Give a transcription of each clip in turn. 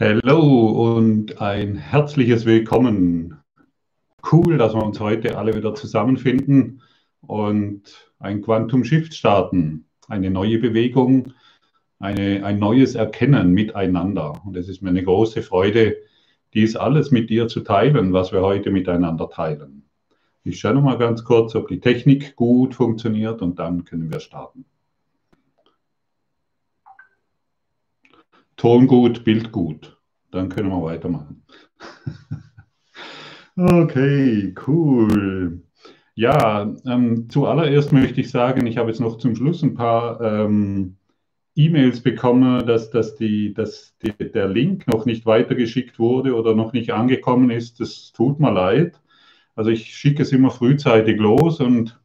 Hallo und ein herzliches Willkommen. Cool, dass wir uns heute alle wieder zusammenfinden und ein Quantum Shift starten. Eine neue Bewegung, eine, ein neues Erkennen miteinander. Und es ist mir eine große Freude, dies alles mit dir zu teilen, was wir heute miteinander teilen. Ich schaue noch mal ganz kurz, ob die Technik gut funktioniert und dann können wir starten. Ton gut, Bild gut. Dann können wir weitermachen. okay, cool. Ja, ähm, zuallererst möchte ich sagen, ich habe jetzt noch zum Schluss ein paar ähm, E-Mails bekommen, dass, dass, die, dass die, der Link noch nicht weitergeschickt wurde oder noch nicht angekommen ist. Das tut mir leid. Also ich schicke es immer frühzeitig los und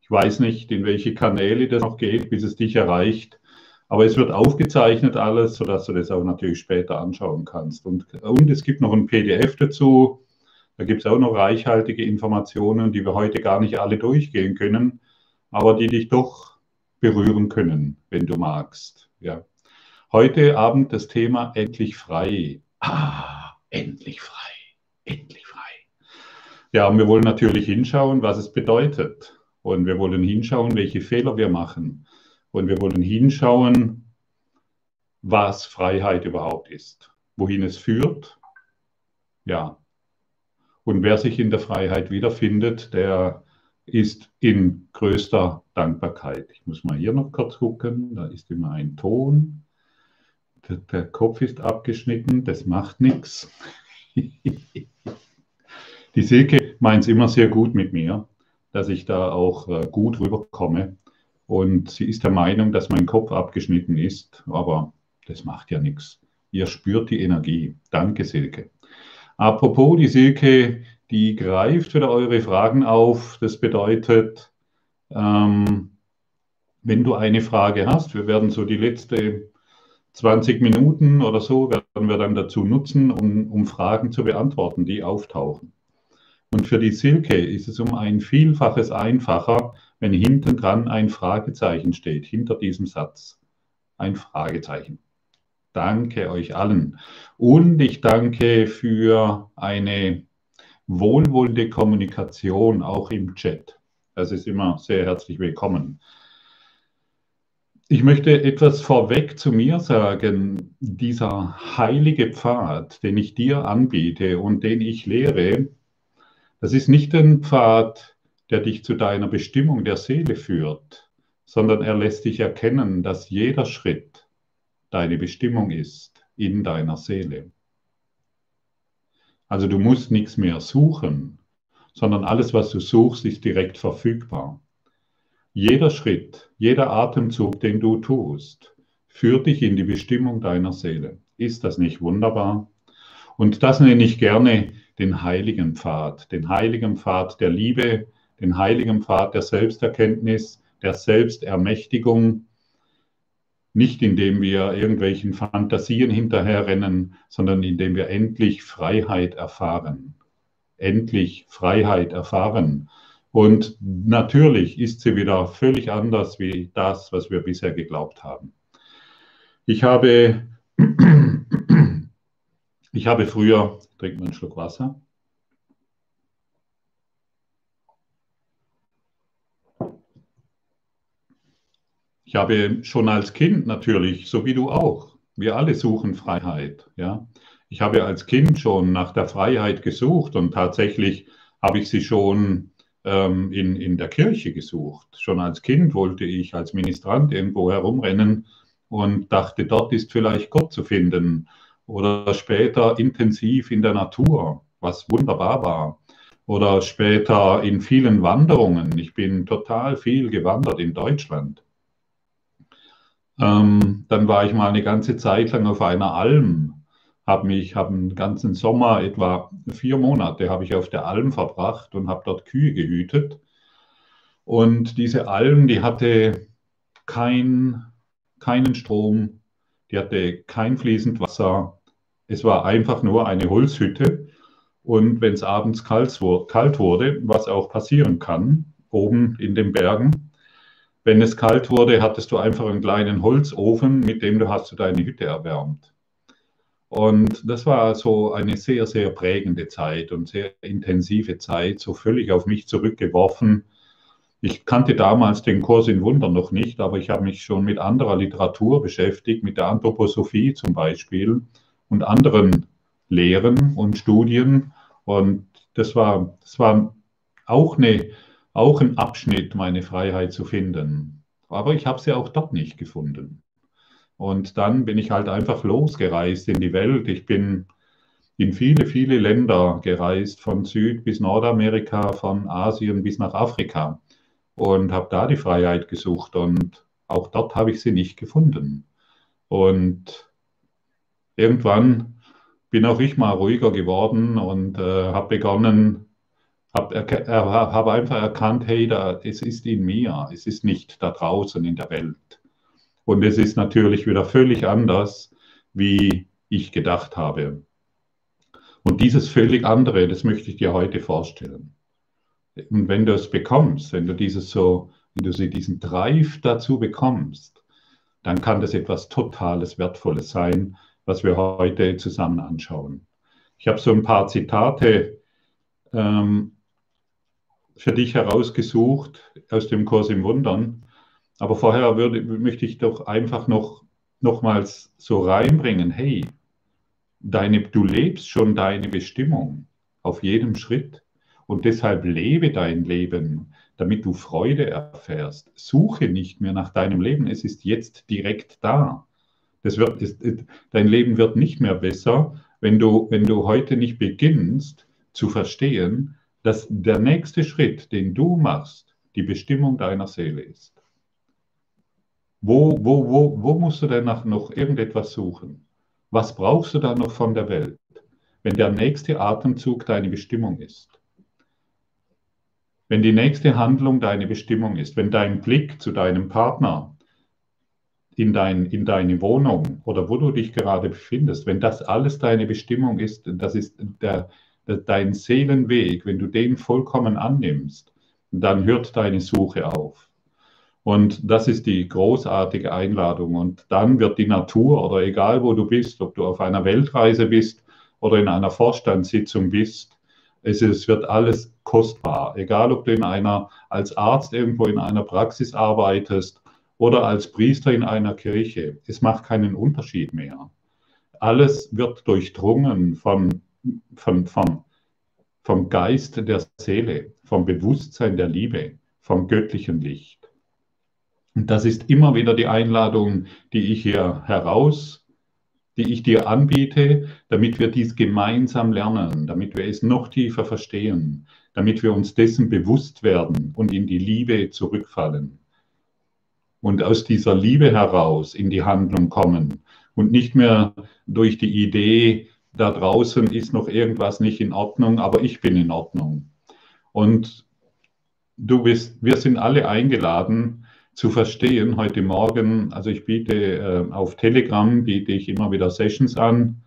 ich weiß nicht, in welche Kanäle das noch geht, bis es dich erreicht. Aber es wird aufgezeichnet alles, sodass du das auch natürlich später anschauen kannst. Und, und es gibt noch ein PDF dazu. Da gibt es auch noch reichhaltige Informationen, die wir heute gar nicht alle durchgehen können, aber die dich doch berühren können, wenn du magst. Ja. Heute Abend das Thema endlich frei. Ah, endlich frei, endlich frei. Ja, und wir wollen natürlich hinschauen, was es bedeutet. Und wir wollen hinschauen, welche Fehler wir machen und wir wollen hinschauen, was Freiheit überhaupt ist, wohin es führt. Ja. Und wer sich in der Freiheit wiederfindet, der ist in größter Dankbarkeit. Ich muss mal hier noch kurz gucken, da ist immer ein Ton. Der, der Kopf ist abgeschnitten, das macht nichts. Die Silke meint es immer sehr gut mit mir, dass ich da auch äh, gut rüberkomme. Und sie ist der Meinung, dass mein Kopf abgeschnitten ist, aber das macht ja nichts. Ihr spürt die Energie. Danke, Silke. Apropos, die Silke, die greift wieder eure Fragen auf. Das bedeutet, ähm, wenn du eine Frage hast, wir werden so die letzte 20 Minuten oder so, werden wir dann dazu nutzen, um, um Fragen zu beantworten, die auftauchen. Und für die Silke ist es um ein Vielfaches einfacher, wenn hinten dran ein Fragezeichen steht, hinter diesem Satz. Ein Fragezeichen. Danke euch allen. Und ich danke für eine wohlwollende Kommunikation auch im Chat. Das ist immer sehr herzlich willkommen. Ich möchte etwas vorweg zu mir sagen. Dieser heilige Pfad, den ich dir anbiete und den ich lehre, das ist nicht ein Pfad, der dich zu deiner Bestimmung der Seele führt, sondern er lässt dich erkennen, dass jeder Schritt deine Bestimmung ist in deiner Seele. Also du musst nichts mehr suchen, sondern alles, was du suchst, ist direkt verfügbar. Jeder Schritt, jeder Atemzug, den du tust, führt dich in die Bestimmung deiner Seele. Ist das nicht wunderbar? Und das nenne ich gerne den heiligen Pfad, den heiligen Pfad der Liebe, den heiligen Pfad der Selbsterkenntnis, der Selbstermächtigung, nicht indem wir irgendwelchen Fantasien hinterherrennen, sondern indem wir endlich Freiheit erfahren. Endlich Freiheit erfahren. Und natürlich ist sie wieder völlig anders wie das, was wir bisher geglaubt haben. Ich habe ich habe früher, trinkt man einen Schluck Wasser. Ich habe schon als Kind natürlich, so wie du auch, wir alle suchen Freiheit. Ja? Ich habe als Kind schon nach der Freiheit gesucht und tatsächlich habe ich sie schon ähm, in, in der Kirche gesucht. Schon als Kind wollte ich als Ministrant irgendwo herumrennen und dachte, dort ist vielleicht Gott zu finden oder später intensiv in der Natur, was wunderbar war. Oder später in vielen Wanderungen. Ich bin total viel gewandert in Deutschland. Ähm, dann war ich mal eine ganze Zeit lang auf einer Alm. Habe mich, habe einen ganzen Sommer, etwa vier Monate, habe ich auf der Alm verbracht und habe dort Kühe gehütet. Und diese Alm, die hatte kein, keinen Strom, die hatte kein fließend Wasser, es war einfach nur eine Holzhütte. Und wenn es abends kalt, kalt wurde, was auch passieren kann, oben in den Bergen, wenn es kalt wurde, hattest du einfach einen kleinen Holzofen, mit dem du hast du deine Hütte erwärmt. Und das war so eine sehr, sehr prägende Zeit und sehr intensive Zeit, so völlig auf mich zurückgeworfen. Ich kannte damals den Kurs in Wunder noch nicht, aber ich habe mich schon mit anderer Literatur beschäftigt, mit der Anthroposophie zum Beispiel und anderen Lehren und Studien. Und das war, das war auch, eine, auch ein Abschnitt, meine Freiheit zu finden. Aber ich habe sie auch dort nicht gefunden. Und dann bin ich halt einfach losgereist in die Welt. Ich bin in viele, viele Länder gereist, von Süd bis Nordamerika, von Asien bis nach Afrika und habe da die Freiheit gesucht und auch dort habe ich sie nicht gefunden. Und irgendwann bin auch ich mal ruhiger geworden und äh, habe begonnen, habe hab einfach erkannt, hey, da, es ist in mir, es ist nicht da draußen in der Welt. Und es ist natürlich wieder völlig anders, wie ich gedacht habe. Und dieses völlig andere, das möchte ich dir heute vorstellen. Und wenn du es bekommst, wenn du dieses so, wenn du diesen Drive dazu bekommst, dann kann das etwas Totales, Wertvolles sein, was wir heute zusammen anschauen. Ich habe so ein paar Zitate ähm, für dich herausgesucht aus dem Kurs im Wundern. Aber vorher würde, möchte ich doch einfach noch nochmals so reinbringen, hey, deine, du lebst schon deine Bestimmung auf jedem Schritt und deshalb lebe dein Leben, damit du Freude erfährst. Suche nicht mehr nach deinem Leben, es ist jetzt direkt da. Das wird, ist, dein Leben wird nicht mehr besser, wenn du, wenn du heute nicht beginnst zu verstehen, dass der nächste Schritt, den du machst, die Bestimmung deiner Seele ist. Wo, wo, wo, wo musst du denn noch irgendetwas suchen? Was brauchst du da noch von der Welt, wenn der nächste Atemzug deine Bestimmung ist? Wenn die nächste Handlung deine Bestimmung ist, wenn dein Blick zu deinem Partner in, dein, in deine Wohnung oder wo du dich gerade befindest, wenn das alles deine Bestimmung ist, das ist der, dein Seelenweg, wenn du den vollkommen annimmst, dann hört deine Suche auf. Und das ist die großartige Einladung. Und dann wird die Natur oder egal wo du bist, ob du auf einer Weltreise bist oder in einer Vorstandssitzung bist, es, es wird alles kostbar. Egal ob du in einer, als Arzt irgendwo in einer Praxis arbeitest oder als Priester in einer Kirche. Es macht keinen Unterschied mehr. Alles wird durchdrungen von, von, vom, vom Geist der Seele, vom Bewusstsein der Liebe, vom göttlichen Licht. Und das ist immer wieder die Einladung, die ich hier heraus, die ich dir anbiete, damit wir dies gemeinsam lernen, damit wir es noch tiefer verstehen, damit wir uns dessen bewusst werden und in die Liebe zurückfallen und aus dieser Liebe heraus in die Handlung kommen und nicht mehr durch die Idee, da draußen ist noch irgendwas nicht in Ordnung, aber ich bin in Ordnung. Und du bist, wir sind alle eingeladen zu verstehen heute Morgen. Also ich biete äh, auf Telegram, biete ich immer wieder Sessions an.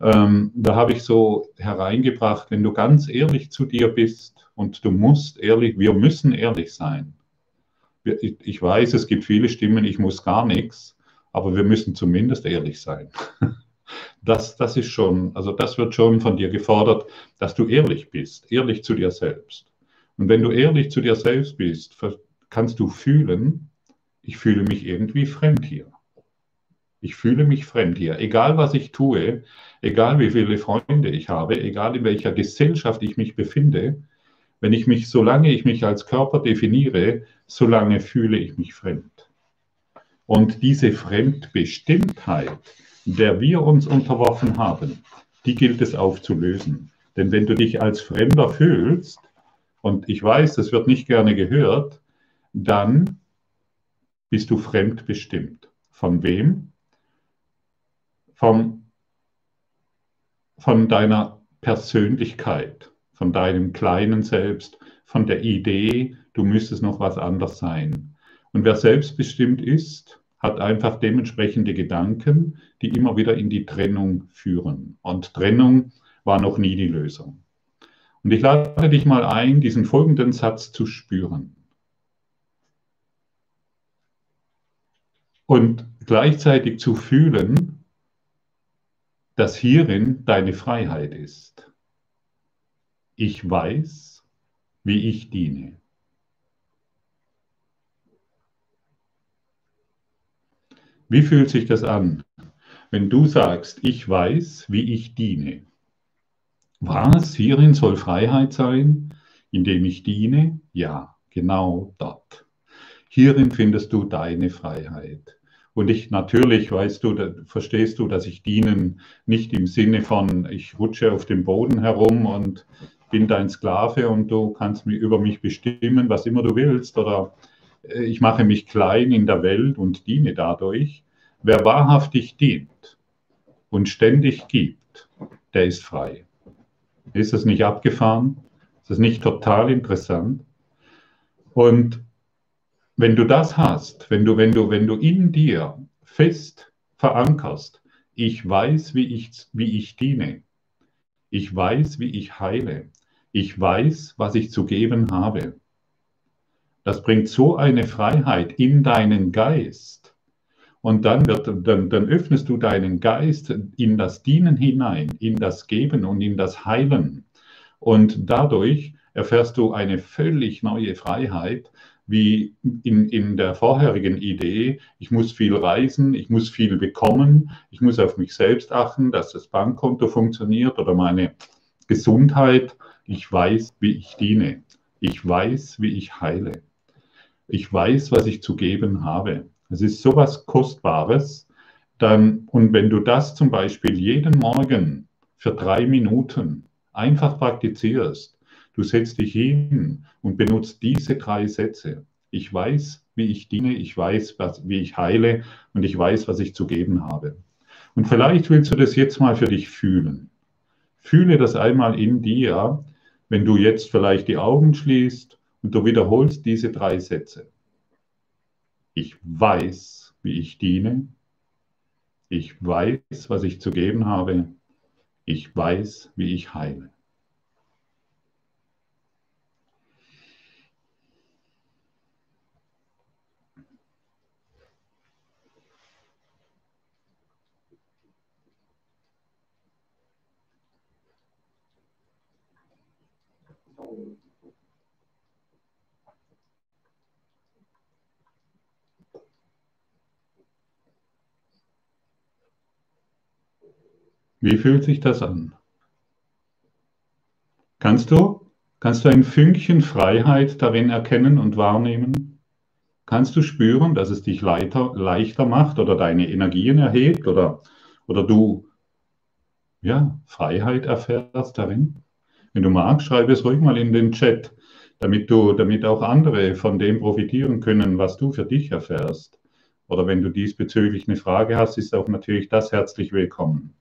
Ähm, da habe ich so hereingebracht, wenn du ganz ehrlich zu dir bist und du musst ehrlich, wir müssen ehrlich sein ich weiß, es gibt viele Stimmen, ich muss gar nichts, aber wir müssen zumindest ehrlich sein. Das, das ist schon, also das wird schon von dir gefordert, dass du ehrlich bist, ehrlich zu dir selbst. Und wenn du ehrlich zu dir selbst bist, kannst du fühlen, ich fühle mich irgendwie fremd hier. Ich fühle mich fremd hier. Egal was ich tue, egal wie viele Freunde ich habe, egal in welcher Gesellschaft ich mich befinde, wenn ich mich, solange ich mich als Körper definiere, solange fühle ich mich fremd. Und diese Fremdbestimmtheit, der wir uns unterworfen haben, die gilt es aufzulösen. Denn wenn du dich als Fremder fühlst, und ich weiß, das wird nicht gerne gehört, dann bist du fremdbestimmt. Von wem? Vom, von deiner Persönlichkeit von deinem kleinen Selbst, von der Idee, du müsstest noch was anders sein. Und wer selbstbestimmt ist, hat einfach dementsprechende Gedanken, die immer wieder in die Trennung führen. Und Trennung war noch nie die Lösung. Und ich lade dich mal ein, diesen folgenden Satz zu spüren. Und gleichzeitig zu fühlen, dass hierin deine Freiheit ist. Ich weiß, wie ich diene. Wie fühlt sich das an, wenn du sagst, ich weiß, wie ich diene? Was? Hierin soll Freiheit sein, indem ich diene? Ja, genau dort. Hierin findest du deine Freiheit. Und ich natürlich, weißt du, da, verstehst du, dass ich dienen nicht im Sinne von, ich rutsche auf dem Boden herum und bin dein Sklave und du kannst über mich bestimmen, was immer du willst, oder ich mache mich klein in der Welt und diene dadurch. Wer wahrhaftig dient und ständig gibt, der ist frei. Ist das nicht abgefahren? Ist das nicht total interessant? Und wenn du das hast, wenn du, wenn du, wenn du in dir fest verankerst, ich weiß, wie ich, wie ich diene, ich weiß, wie ich heile, ich weiß, was ich zu geben habe. Das bringt so eine Freiheit in deinen Geist. Und dann, wird, dann, dann öffnest du deinen Geist in das Dienen hinein, in das Geben und in das Heilen. Und dadurch erfährst du eine völlig neue Freiheit, wie in, in der vorherigen Idee, ich muss viel reisen, ich muss viel bekommen, ich muss auf mich selbst achten, dass das Bankkonto funktioniert oder meine Gesundheit. Ich weiß, wie ich diene. Ich weiß, wie ich heile. Ich weiß, was ich zu geben habe. Es ist so was Kostbares. Dann, und wenn du das zum Beispiel jeden Morgen für drei Minuten einfach praktizierst, Du setzt dich hin und benutzt diese drei Sätze. Ich weiß, wie ich diene, ich weiß, was, wie ich heile und ich weiß, was ich zu geben habe. Und vielleicht willst du das jetzt mal für dich fühlen. Fühle das einmal in dir, wenn du jetzt vielleicht die Augen schließt und du wiederholst diese drei Sätze. Ich weiß, wie ich diene. Ich weiß, was ich zu geben habe. Ich weiß, wie ich heile. Wie fühlt sich das an? Kannst du, kannst du ein Fünkchen Freiheit darin erkennen und wahrnehmen? Kannst du spüren, dass es dich leichter, leichter macht oder deine Energien erhebt oder, oder du ja, Freiheit erfährst darin? Wenn du magst, schreibe es ruhig mal in den Chat, damit, du, damit auch andere von dem profitieren können, was du für dich erfährst. Oder wenn du diesbezüglich eine Frage hast, ist auch natürlich das herzlich willkommen.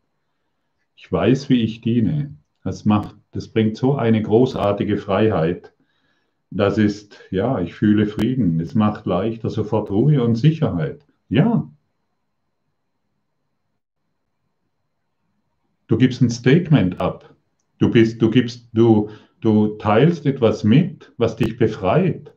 Ich weiß, wie ich diene. Das macht, das bringt so eine großartige Freiheit. Das ist, ja, ich fühle Frieden. Es macht leichter sofort Ruhe und Sicherheit. Ja. Du gibst ein Statement ab. Du bist, du gibst, du, du teilst etwas mit, was dich befreit.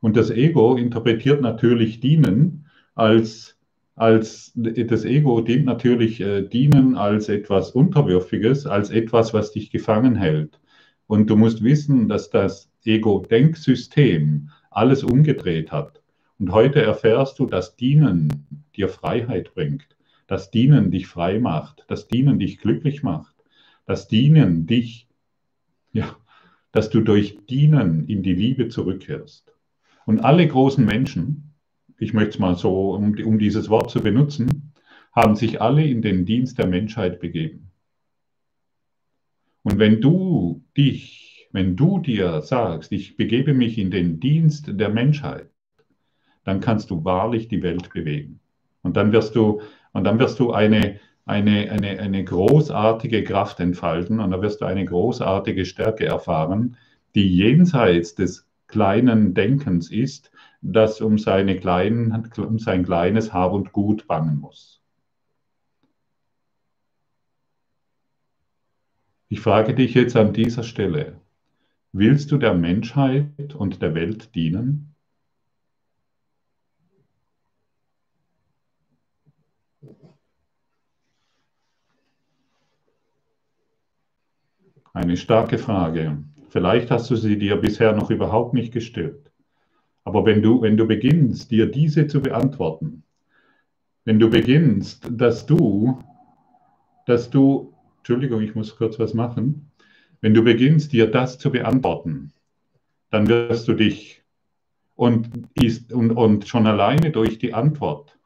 Und das Ego interpretiert natürlich Dienen als als das Ego dient natürlich äh, dienen als etwas Unterwürfiges, als etwas, was dich gefangen hält. Und du musst wissen, dass das Ego-Denksystem alles umgedreht hat. Und heute erfährst du, dass Dienen dir Freiheit bringt, dass Dienen dich frei macht, dass Dienen dich glücklich macht, dass Dienen dich, ja, dass du durch Dienen in die Liebe zurückkehrst. Und alle großen Menschen, ich möchte es mal so, um, um dieses Wort zu benutzen, haben sich alle in den Dienst der Menschheit begeben. Und wenn du dich, wenn du dir sagst, ich begebe mich in den Dienst der Menschheit, dann kannst du wahrlich die Welt bewegen. Und dann wirst du, und dann wirst du eine, eine, eine, eine großartige Kraft entfalten und dann wirst du eine großartige Stärke erfahren, die jenseits des kleinen Denkens ist, das um, seine kleinen, um sein kleines Hab und Gut bangen muss. Ich frage dich jetzt an dieser Stelle, willst du der Menschheit und der Welt dienen? Eine starke Frage. Vielleicht hast du sie dir bisher noch überhaupt nicht gestellt. Aber wenn du, wenn du beginnst, dir diese zu beantworten, wenn du beginnst, dass du, dass du, Entschuldigung, ich muss kurz was machen, wenn du beginnst, dir das zu beantworten, dann wirst du dich und, ist, und, und schon alleine durch die Antwort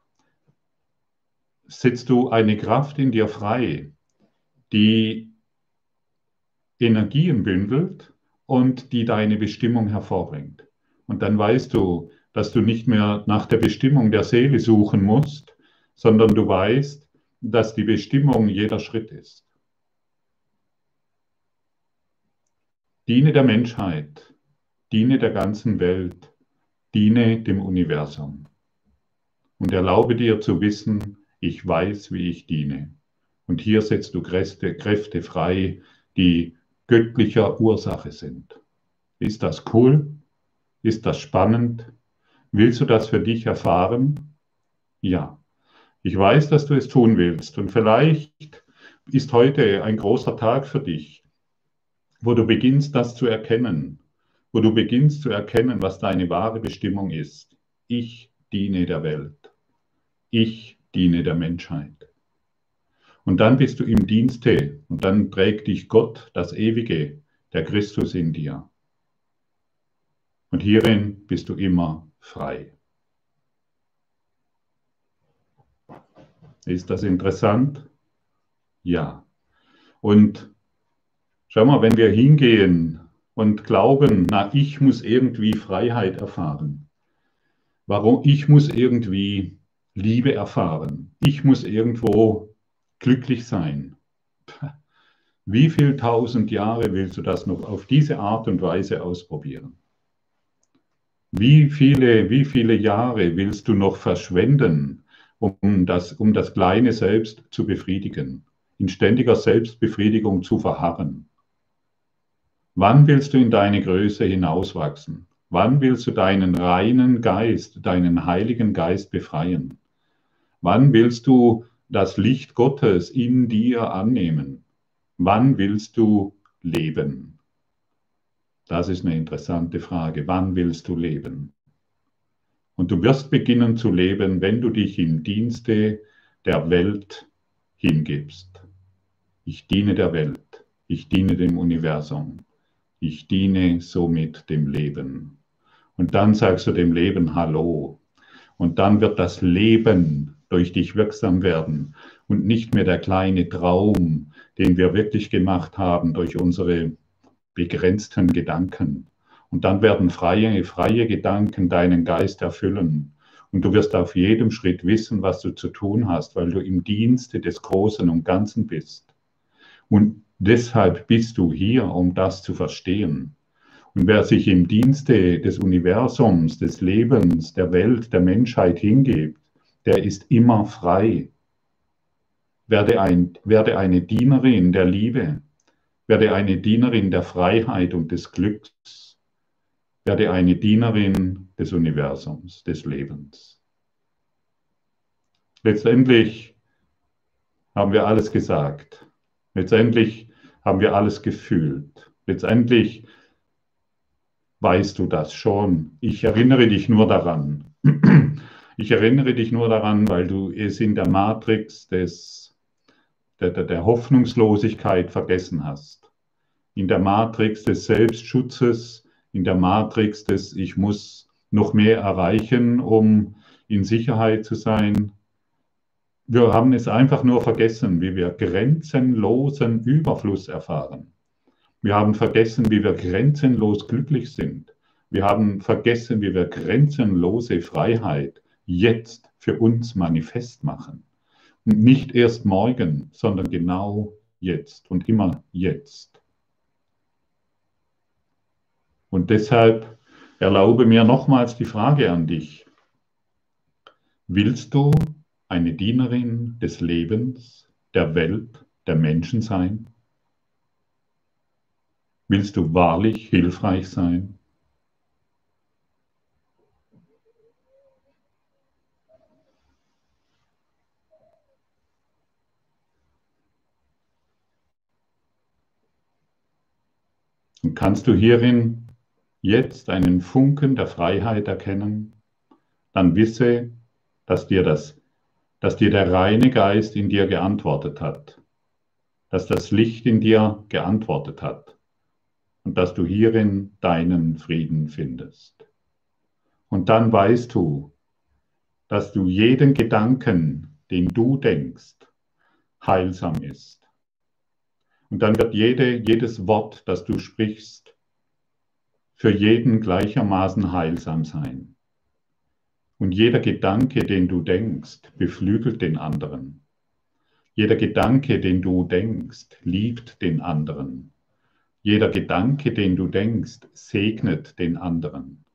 setzt du eine Kraft in dir frei, die Energien bündelt und die deine Bestimmung hervorbringt. Und dann weißt du, dass du nicht mehr nach der Bestimmung der Seele suchen musst, sondern du weißt, dass die Bestimmung jeder Schritt ist. Diene der Menschheit, diene der ganzen Welt, diene dem Universum. Und erlaube dir zu wissen, ich weiß, wie ich diene. Und hier setzt du Kräfte, Kräfte frei, die göttlicher Ursache sind. Ist das cool? Ist das spannend? Willst du das für dich erfahren? Ja. Ich weiß, dass du es tun willst. Und vielleicht ist heute ein großer Tag für dich, wo du beginnst, das zu erkennen, wo du beginnst zu erkennen, was deine wahre Bestimmung ist. Ich diene der Welt. Ich diene der Menschheit. Und dann bist du im Dienste und dann trägt dich Gott, das Ewige, der Christus in dir. Und hierin bist du immer frei. Ist das interessant? Ja. Und schau mal, wenn wir hingehen und glauben, na, ich muss irgendwie Freiheit erfahren. Warum? Ich muss irgendwie Liebe erfahren. Ich muss irgendwo glücklich sein. Wie viel tausend Jahre willst du das noch auf diese Art und Weise ausprobieren? Wie viele, wie viele Jahre willst du noch verschwenden, um das, um das kleine Selbst zu befriedigen, in ständiger Selbstbefriedigung zu verharren? Wann willst du in deine Größe hinauswachsen? Wann willst du deinen reinen Geist, deinen heiligen Geist befreien? Wann willst du das Licht Gottes in dir annehmen? Wann willst du leben? Das ist eine interessante Frage. Wann willst du leben? Und du wirst beginnen zu leben, wenn du dich im Dienste der Welt hingibst. Ich diene der Welt. Ich diene dem Universum. Ich diene somit dem Leben. Und dann sagst du dem Leben Hallo. Und dann wird das Leben durch dich wirksam werden und nicht mehr der kleine Traum, den wir wirklich gemacht haben durch unsere begrenzten Gedanken. Und dann werden freie, freie Gedanken deinen Geist erfüllen. Und du wirst auf jedem Schritt wissen, was du zu tun hast, weil du im Dienste des Großen und Ganzen bist. Und deshalb bist du hier, um das zu verstehen. Und wer sich im Dienste des Universums, des Lebens, der Welt, der Menschheit hingibt, der ist immer frei. Werde, ein, werde eine Dienerin der Liebe, werde eine Dienerin der Freiheit und des Glücks, werde eine Dienerin des Universums, des Lebens. Letztendlich haben wir alles gesagt. Letztendlich haben wir alles gefühlt. Letztendlich weißt du das schon. Ich erinnere dich nur daran. Ich erinnere dich nur daran, weil du es in der Matrix des, der, der, Hoffnungslosigkeit vergessen hast. In der Matrix des Selbstschutzes, in der Matrix des Ich muss noch mehr erreichen, um in Sicherheit zu sein. Wir haben es einfach nur vergessen, wie wir grenzenlosen Überfluss erfahren. Wir haben vergessen, wie wir grenzenlos glücklich sind. Wir haben vergessen, wie wir grenzenlose Freiheit, jetzt für uns manifest machen. Nicht erst morgen, sondern genau jetzt und immer jetzt. Und deshalb erlaube mir nochmals die Frage an dich. Willst du eine Dienerin des Lebens, der Welt, der Menschen sein? Willst du wahrlich hilfreich sein? Und kannst du hierin jetzt einen Funken der Freiheit erkennen, dann wisse, dass dir das, dass dir der reine Geist in dir geantwortet hat, dass das Licht in dir geantwortet hat und dass du hierin deinen Frieden findest. Und dann weißt du, dass du jeden Gedanken, den du denkst, heilsam ist. Und dann wird jede, jedes Wort, das du sprichst, für jeden gleichermaßen heilsam sein. Und jeder Gedanke, den du denkst, beflügelt den anderen. Jeder Gedanke, den du denkst, liebt den anderen. Jeder Gedanke, den du denkst, segnet den anderen.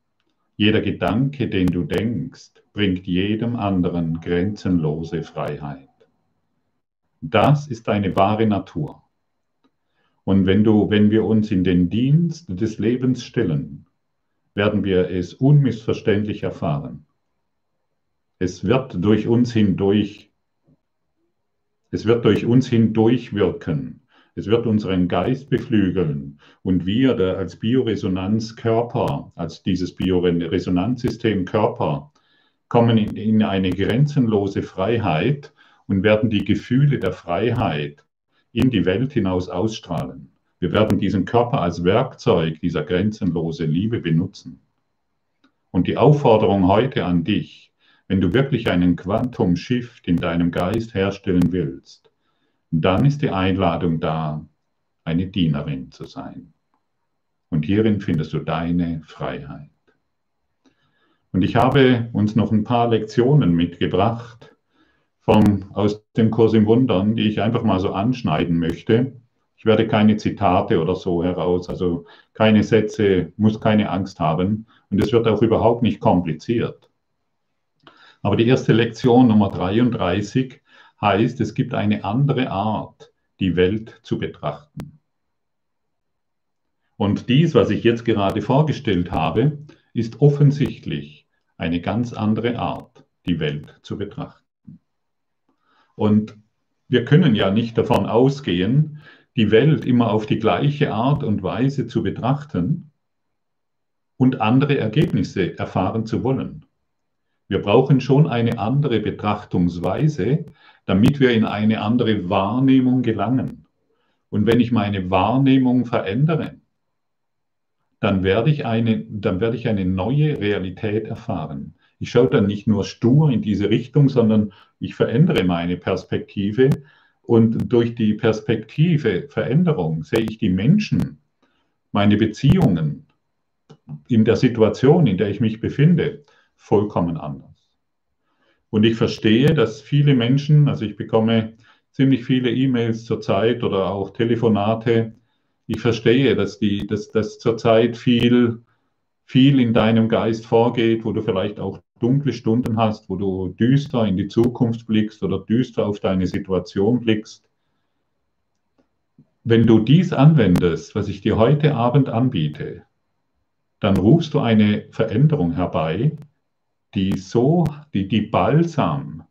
Jeder Gedanke, den du denkst, bringt jedem anderen grenzenlose Freiheit. Das ist deine wahre Natur. Und wenn, du, wenn wir uns in den Dienst des Lebens stellen, werden wir es unmissverständlich erfahren. Es wird durch uns hindurch, es wird durch uns hindurch wirken. Es wird unseren Geist beflügeln und wir als Bioresonanzkörper, als dieses Bioresonanzsystem Körper, kommen in, in eine grenzenlose Freiheit und werden die Gefühle der Freiheit in die Welt hinaus ausstrahlen. Wir werden diesen Körper als Werkzeug dieser grenzenlosen Liebe benutzen. Und die Aufforderung heute an dich, wenn du wirklich einen Quantum Shift in deinem Geist herstellen willst, dann ist die Einladung da, eine Dienerin zu sein. Und hierin findest du deine Freiheit. Und ich habe uns noch ein paar Lektionen mitgebracht vom, aus dem Kurs im Wundern, die ich einfach mal so anschneiden möchte. Ich werde keine Zitate oder so heraus, also keine Sätze, muss keine Angst haben. Und es wird auch überhaupt nicht kompliziert. Aber die erste Lektion Nummer 33 heißt, es gibt eine andere Art, die Welt zu betrachten. Und dies, was ich jetzt gerade vorgestellt habe, ist offensichtlich eine ganz andere Art, die Welt zu betrachten. Und wir können ja nicht davon ausgehen, die Welt immer auf die gleiche Art und Weise zu betrachten und andere Ergebnisse erfahren zu wollen. Wir brauchen schon eine andere Betrachtungsweise, damit wir in eine andere Wahrnehmung gelangen. Und wenn ich meine Wahrnehmung verändere, dann werde ich eine, dann werde ich eine neue Realität erfahren. Ich schaue dann nicht nur stur in diese Richtung, sondern ich verändere meine Perspektive. Und durch die Perspektive Veränderung sehe ich die Menschen, meine Beziehungen in der Situation, in der ich mich befinde, vollkommen anders. Und ich verstehe, dass viele Menschen, also ich bekomme ziemlich viele E-Mails zurzeit oder auch Telefonate, ich verstehe, dass, die, dass, dass zurzeit viel, viel in deinem Geist vorgeht, wo du vielleicht auch dunkle Stunden hast, wo du düster in die Zukunft blickst oder düster auf deine Situation blickst. Wenn du dies anwendest, was ich dir heute Abend anbiete, dann rufst du eine Veränderung herbei, die so, die, die Balsam,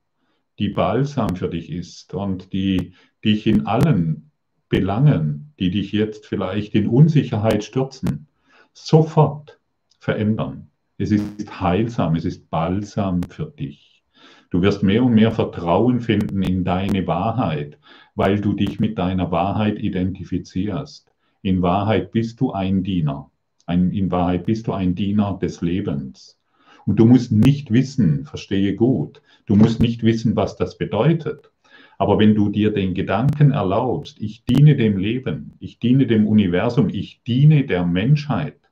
die Balsam für dich ist und die dich in allen Belangen, die dich jetzt vielleicht in Unsicherheit stürzen, sofort verändern. Es ist heilsam, es ist Balsam für dich. Du wirst mehr und mehr Vertrauen finden in deine Wahrheit, weil du dich mit deiner Wahrheit identifizierst. In Wahrheit bist du ein Diener. Ein, in Wahrheit bist du ein Diener des Lebens. Und du musst nicht wissen, verstehe gut, du musst nicht wissen, was das bedeutet. Aber wenn du dir den Gedanken erlaubst, ich diene dem Leben, ich diene dem Universum, ich diene der Menschheit,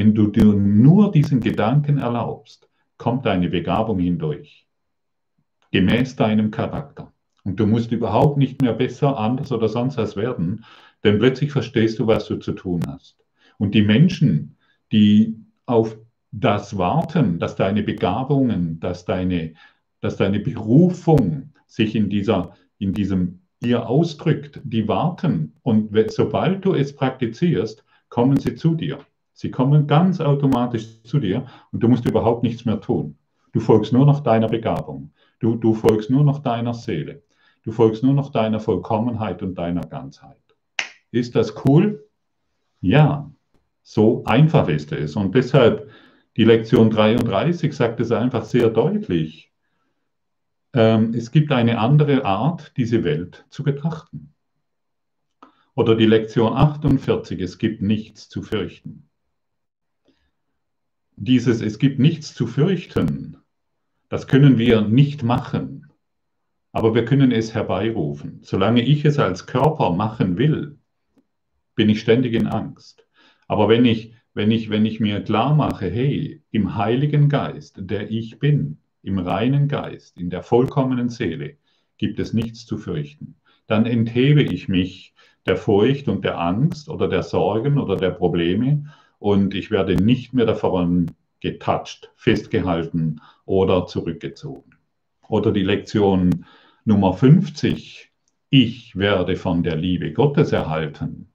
wenn du dir nur diesen Gedanken erlaubst, kommt deine Begabung hindurch, gemäß deinem Charakter. Und du musst überhaupt nicht mehr besser, anders oder sonst was werden, denn plötzlich verstehst du, was du zu tun hast. Und die Menschen, die auf das Warten, dass deine Begabungen, dass deine, dass deine Berufung sich in, dieser, in diesem ihr ausdrückt, die warten. Und sobald du es praktizierst, kommen sie zu dir. Sie kommen ganz automatisch zu dir und du musst überhaupt nichts mehr tun. Du folgst nur noch deiner Begabung. Du, du folgst nur noch deiner Seele. Du folgst nur noch deiner Vollkommenheit und deiner Ganzheit. Ist das cool? Ja, so einfach ist es. Und deshalb, die Lektion 33 sagt es einfach sehr deutlich. Ähm, es gibt eine andere Art, diese Welt zu betrachten. Oder die Lektion 48, es gibt nichts zu fürchten. Dieses Es gibt nichts zu fürchten, das können wir nicht machen, aber wir können es herbeirufen. Solange ich es als Körper machen will, bin ich ständig in Angst. Aber wenn ich, wenn ich, wenn ich mir klar mache, hey, im Heiligen Geist, der ich bin, im reinen Geist, in der vollkommenen Seele, gibt es nichts zu fürchten, dann enthebe ich mich der Furcht und der Angst oder der Sorgen oder der Probleme und ich werde nicht mehr davon getoucht, festgehalten oder zurückgezogen. Oder die Lektion Nummer 50, ich werde von der Liebe Gottes erhalten.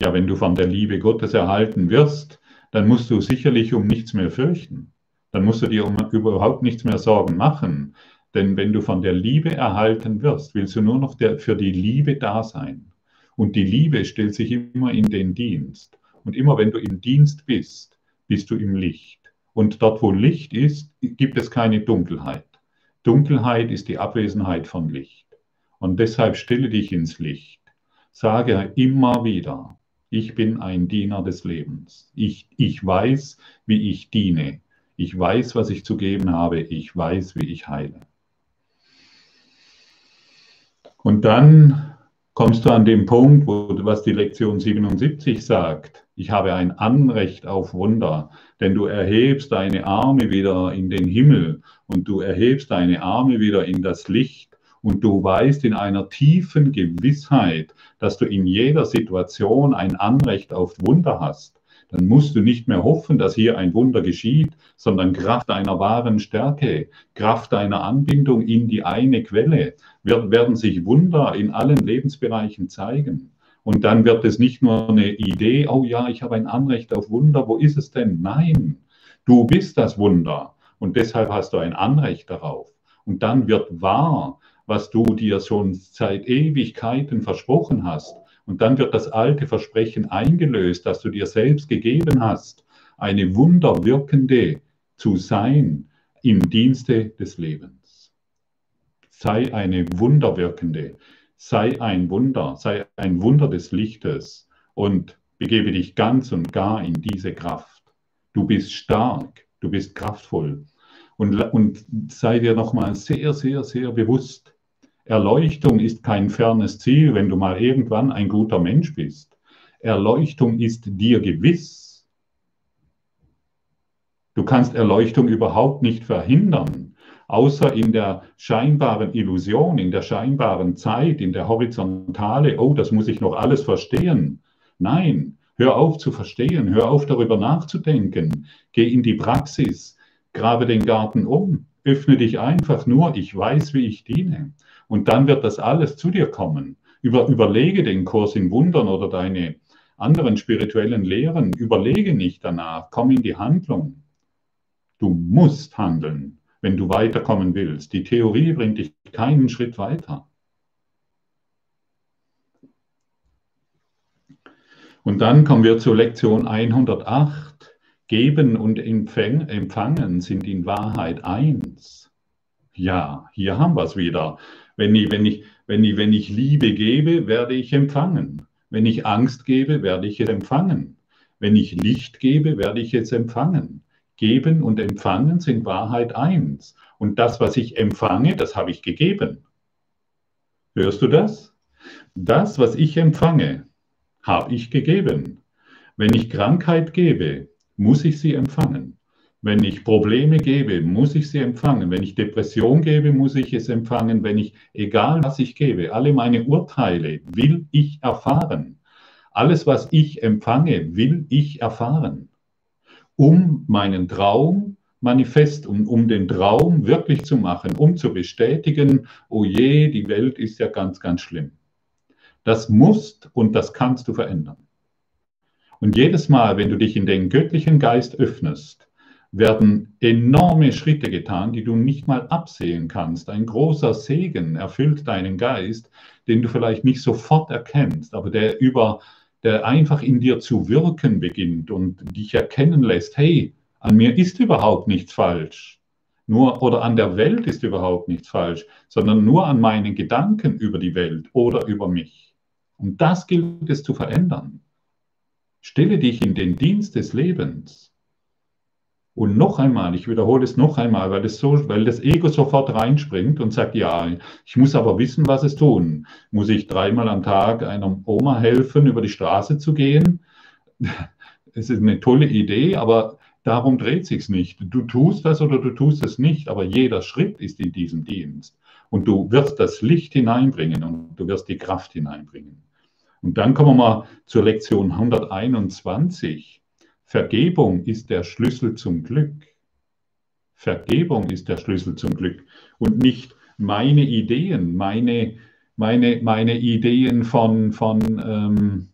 Ja, wenn du von der Liebe Gottes erhalten wirst, dann musst du sicherlich um nichts mehr fürchten. Dann musst du dir um überhaupt nichts mehr Sorgen machen. Denn wenn du von der Liebe erhalten wirst, willst du nur noch der, für die Liebe da sein. Und die Liebe stellt sich immer in den Dienst. Und immer wenn du im Dienst bist, bist du im Licht. Und dort, wo Licht ist, gibt es keine Dunkelheit. Dunkelheit ist die Abwesenheit von Licht. Und deshalb stelle dich ins Licht. Sage immer wieder, ich bin ein Diener des Lebens. Ich, ich weiß, wie ich diene. Ich weiß, was ich zu geben habe. Ich weiß, wie ich heile. Und dann kommst du an den Punkt, wo, was die Lektion 77 sagt. Ich habe ein Anrecht auf Wunder, denn du erhebst deine Arme wieder in den Himmel und du erhebst deine Arme wieder in das Licht und du weißt in einer tiefen Gewissheit, dass du in jeder Situation ein Anrecht auf Wunder hast dann musst du nicht mehr hoffen, dass hier ein Wunder geschieht, sondern Kraft deiner wahren Stärke, Kraft deiner Anbindung in die eine Quelle, werden sich Wunder in allen Lebensbereichen zeigen. Und dann wird es nicht nur eine Idee, oh ja, ich habe ein Anrecht auf Wunder, wo ist es denn? Nein, du bist das Wunder und deshalb hast du ein Anrecht darauf. Und dann wird wahr, was du dir schon seit Ewigkeiten versprochen hast. Und dann wird das alte Versprechen eingelöst, das du dir selbst gegeben hast, eine wunderwirkende zu sein im Dienste des Lebens. Sei eine wunderwirkende, sei ein Wunder, sei ein Wunder des Lichtes und begebe dich ganz und gar in diese Kraft. Du bist stark, du bist kraftvoll. Und, und sei dir nochmal sehr, sehr, sehr bewusst, Erleuchtung ist kein fernes Ziel, wenn du mal irgendwann ein guter Mensch bist. Erleuchtung ist dir gewiss. Du kannst Erleuchtung überhaupt nicht verhindern, außer in der scheinbaren Illusion, in der scheinbaren Zeit, in der Horizontale, oh, das muss ich noch alles verstehen. Nein, hör auf zu verstehen, hör auf darüber nachzudenken, geh in die Praxis, grabe den Garten um, öffne dich einfach nur, ich weiß, wie ich diene. Und dann wird das alles zu dir kommen. Über, überlege den Kurs in Wundern oder deine anderen spirituellen Lehren. Überlege nicht danach. Komm in die Handlung. Du musst handeln, wenn du weiterkommen willst. Die Theorie bringt dich keinen Schritt weiter. Und dann kommen wir zur Lektion 108. Geben und Empfangen sind in Wahrheit eins. Ja, hier haben wir es wieder. Wenn ich, wenn, ich, wenn, ich, wenn ich Liebe gebe, werde ich empfangen. Wenn ich Angst gebe, werde ich es empfangen. Wenn ich Licht gebe, werde ich es empfangen. Geben und empfangen sind Wahrheit eins. Und das, was ich empfange, das habe ich gegeben. Hörst du das? Das, was ich empfange, habe ich gegeben. Wenn ich Krankheit gebe, muss ich sie empfangen. Wenn ich Probleme gebe, muss ich sie empfangen. Wenn ich Depression gebe, muss ich es empfangen. Wenn ich, egal was ich gebe, alle meine Urteile will ich erfahren. Alles, was ich empfange, will ich erfahren. Um meinen Traum manifest, um, um den Traum wirklich zu machen, um zu bestätigen, oh je, die Welt ist ja ganz, ganz schlimm. Das musst und das kannst du verändern. Und jedes Mal, wenn du dich in den göttlichen Geist öffnest, werden enorme Schritte getan, die du nicht mal absehen kannst. Ein großer Segen erfüllt deinen Geist, den du vielleicht nicht sofort erkennst, aber der über der einfach in dir zu wirken beginnt und dich erkennen lässt, hey, an mir ist überhaupt nichts falsch. Nur oder an der Welt ist überhaupt nichts falsch, sondern nur an meinen Gedanken über die Welt oder über mich. Und das gilt es zu verändern. Stelle dich in den Dienst des Lebens. Und noch einmal, ich wiederhole es noch einmal, weil das, so, weil das Ego sofort reinspringt und sagt, ja, ich muss aber wissen, was es tun. Muss ich dreimal am Tag einer Oma helfen, über die Straße zu gehen? Es ist eine tolle Idee, aber darum dreht sich's nicht. Du tust das oder du tust es nicht, aber jeder Schritt ist in diesem Dienst. Und du wirst das Licht hineinbringen und du wirst die Kraft hineinbringen. Und dann kommen wir mal zur Lektion 121. Vergebung ist der Schlüssel zum Glück. Vergebung ist der Schlüssel zum Glück und nicht meine Ideen, meine, meine, meine Ideen von, von ähm,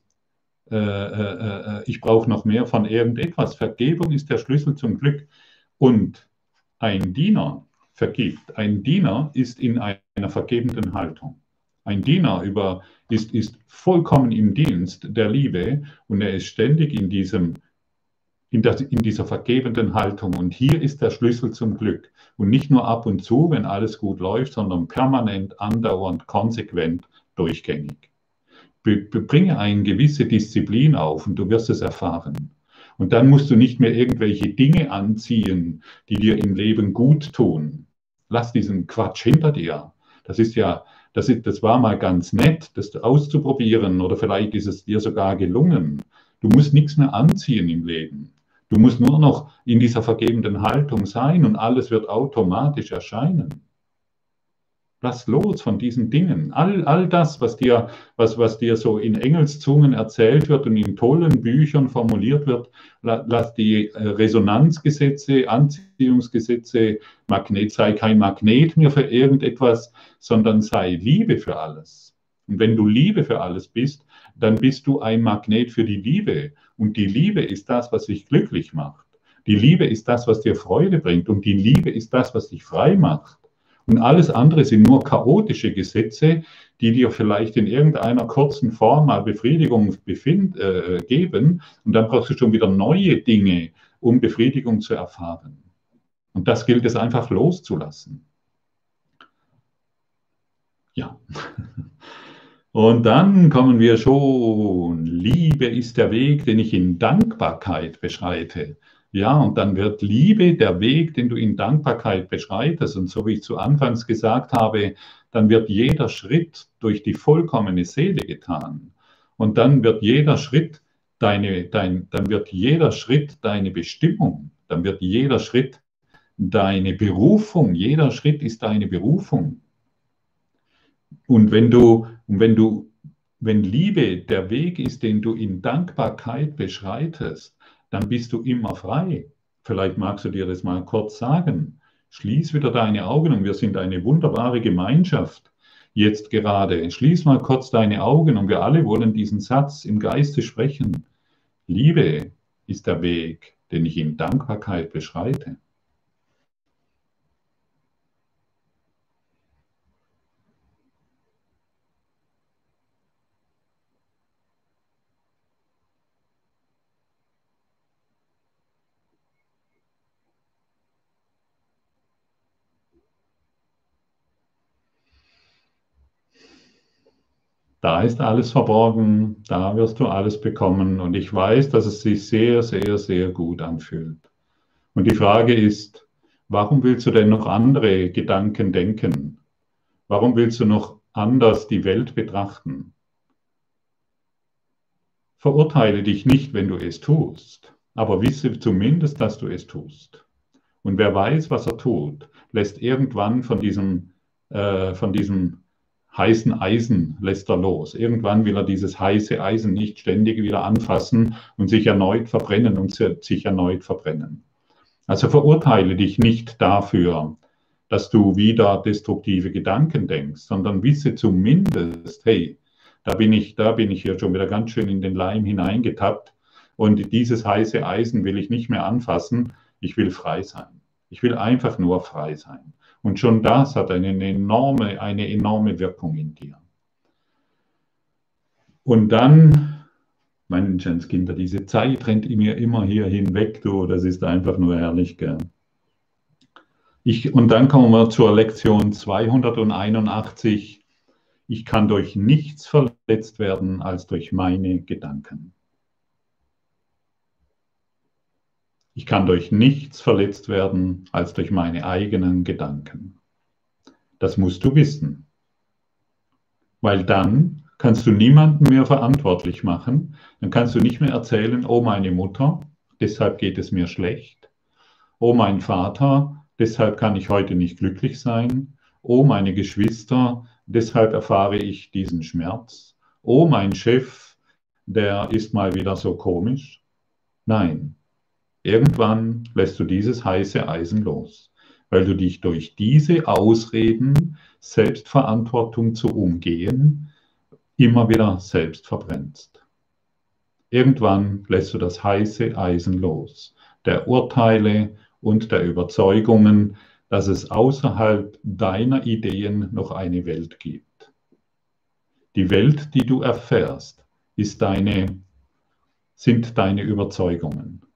äh, äh, äh, ich brauche noch mehr von irgendetwas. Vergebung ist der Schlüssel zum Glück. Und ein Diener vergibt. Ein Diener ist in einer vergebenden Haltung. Ein Diener über, ist, ist vollkommen im Dienst der Liebe und er ist ständig in diesem in, das, in dieser vergebenden Haltung. Und hier ist der Schlüssel zum Glück. Und nicht nur ab und zu, wenn alles gut läuft, sondern permanent, andauernd, konsequent, durchgängig. Bringe eine gewisse Disziplin auf und du wirst es erfahren. Und dann musst du nicht mehr irgendwelche Dinge anziehen, die dir im Leben gut tun. Lass diesen Quatsch hinter dir. Das ist ja, das, ist, das war mal ganz nett, das auszuprobieren oder vielleicht ist es dir sogar gelungen. Du musst nichts mehr anziehen im Leben. Du musst nur noch in dieser vergebenden Haltung sein und alles wird automatisch erscheinen. Lass los von diesen Dingen. All, all das, was dir, was, was dir so in Engelszungen erzählt wird und in tollen Büchern formuliert wird, lass die äh, Resonanzgesetze, Anziehungsgesetze, Magnet, sei kein Magnet mehr für irgendetwas, sondern sei Liebe für alles. Und wenn du Liebe für alles bist, dann bist du ein Magnet für die Liebe. Und die Liebe ist das, was dich glücklich macht. Die Liebe ist das, was dir Freude bringt. Und die Liebe ist das, was dich frei macht. Und alles andere sind nur chaotische Gesetze, die dir vielleicht in irgendeiner kurzen Form mal Befriedigung befind, äh, geben. Und dann brauchst du schon wieder neue Dinge, um Befriedigung zu erfahren. Und das gilt es einfach loszulassen. Ja. Und dann kommen wir schon, Liebe ist der Weg, den ich in Dankbarkeit beschreite. Ja, und dann wird Liebe der Weg, den du in Dankbarkeit beschreitest. Und so wie ich zu Anfangs gesagt habe, dann wird jeder Schritt durch die vollkommene Seele getan. Und dann wird jeder Schritt deine, dein, dann wird jeder Schritt deine Bestimmung. Dann wird jeder Schritt deine Berufung. Jeder Schritt ist deine Berufung. Und wenn du, und wenn du, wenn Liebe der Weg ist, den du in Dankbarkeit beschreitest, dann bist du immer frei. Vielleicht magst du dir das mal kurz sagen. Schließ wieder deine Augen und wir sind eine wunderbare Gemeinschaft jetzt gerade. Schließ mal kurz deine Augen und wir alle wollen diesen Satz im Geiste sprechen. Liebe ist der Weg, den ich in Dankbarkeit beschreite. Da ist alles verborgen, da wirst du alles bekommen. Und ich weiß, dass es sich sehr, sehr, sehr gut anfühlt. Und die Frage ist, warum willst du denn noch andere Gedanken denken? Warum willst du noch anders die Welt betrachten? Verurteile dich nicht, wenn du es tust, aber wisse zumindest, dass du es tust. Und wer weiß, was er tut, lässt irgendwann von diesem, äh, von diesem heißen Eisen lässt er los. Irgendwann will er dieses heiße Eisen nicht ständig wieder anfassen und sich erneut verbrennen und sich erneut verbrennen. Also verurteile dich nicht dafür, dass du wieder destruktive Gedanken denkst, sondern wisse zumindest, hey, da bin ich, da bin ich hier schon wieder ganz schön in den Leim hineingetappt und dieses heiße Eisen will ich nicht mehr anfassen. Ich will frei sein. Ich will einfach nur frei sein. Und schon das hat eine enorme, eine enorme Wirkung in dir. Und dann Menschenskinder, diese Zeit rennt mir immer hier hinweg, du, das ist einfach nur herrlich, gell? Ich, und dann kommen wir zur Lektion 281. Ich kann durch nichts verletzt werden als durch meine Gedanken. Ich kann durch nichts verletzt werden als durch meine eigenen Gedanken. Das musst du wissen. Weil dann kannst du niemanden mehr verantwortlich machen. Dann kannst du nicht mehr erzählen, oh meine Mutter, deshalb geht es mir schlecht. Oh mein Vater, deshalb kann ich heute nicht glücklich sein. Oh meine Geschwister, deshalb erfahre ich diesen Schmerz. Oh mein Chef, der ist mal wieder so komisch. Nein, irgendwann lässt du dieses heiße Eisen los, weil du dich durch diese Ausreden, Selbstverantwortung zu umgehen, immer wieder selbst verbrennst. Irgendwann lässt du das heiße Eisen los, der Urteile und der Überzeugungen, dass es außerhalb deiner Ideen noch eine Welt gibt. Die Welt, die du erfährst, ist deine, sind deine Überzeugungen.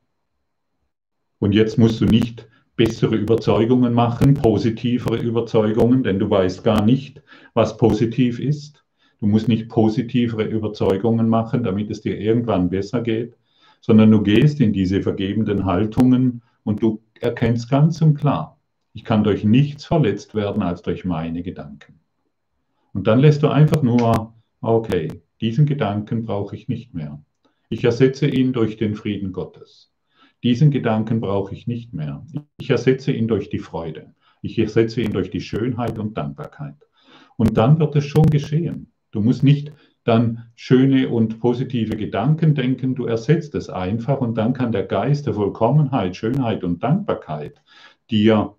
Und jetzt musst du nicht bessere Überzeugungen machen, positivere Überzeugungen, denn du weißt gar nicht, was positiv ist. Du musst nicht positivere Überzeugungen machen, damit es dir irgendwann besser geht, sondern du gehst in diese vergebenden Haltungen und du erkennst ganz und klar, ich kann durch nichts verletzt werden als durch meine Gedanken. Und dann lässt du einfach nur, okay, diesen Gedanken brauche ich nicht mehr. Ich ersetze ihn durch den Frieden Gottes. Diesen Gedanken brauche ich nicht mehr. Ich ersetze ihn durch die Freude. Ich ersetze ihn durch die Schönheit und Dankbarkeit. Und dann wird es schon geschehen. Du musst nicht dann schöne und positive Gedanken denken, du ersetzt es einfach und dann kann der Geist der Vollkommenheit, Schönheit und Dankbarkeit dir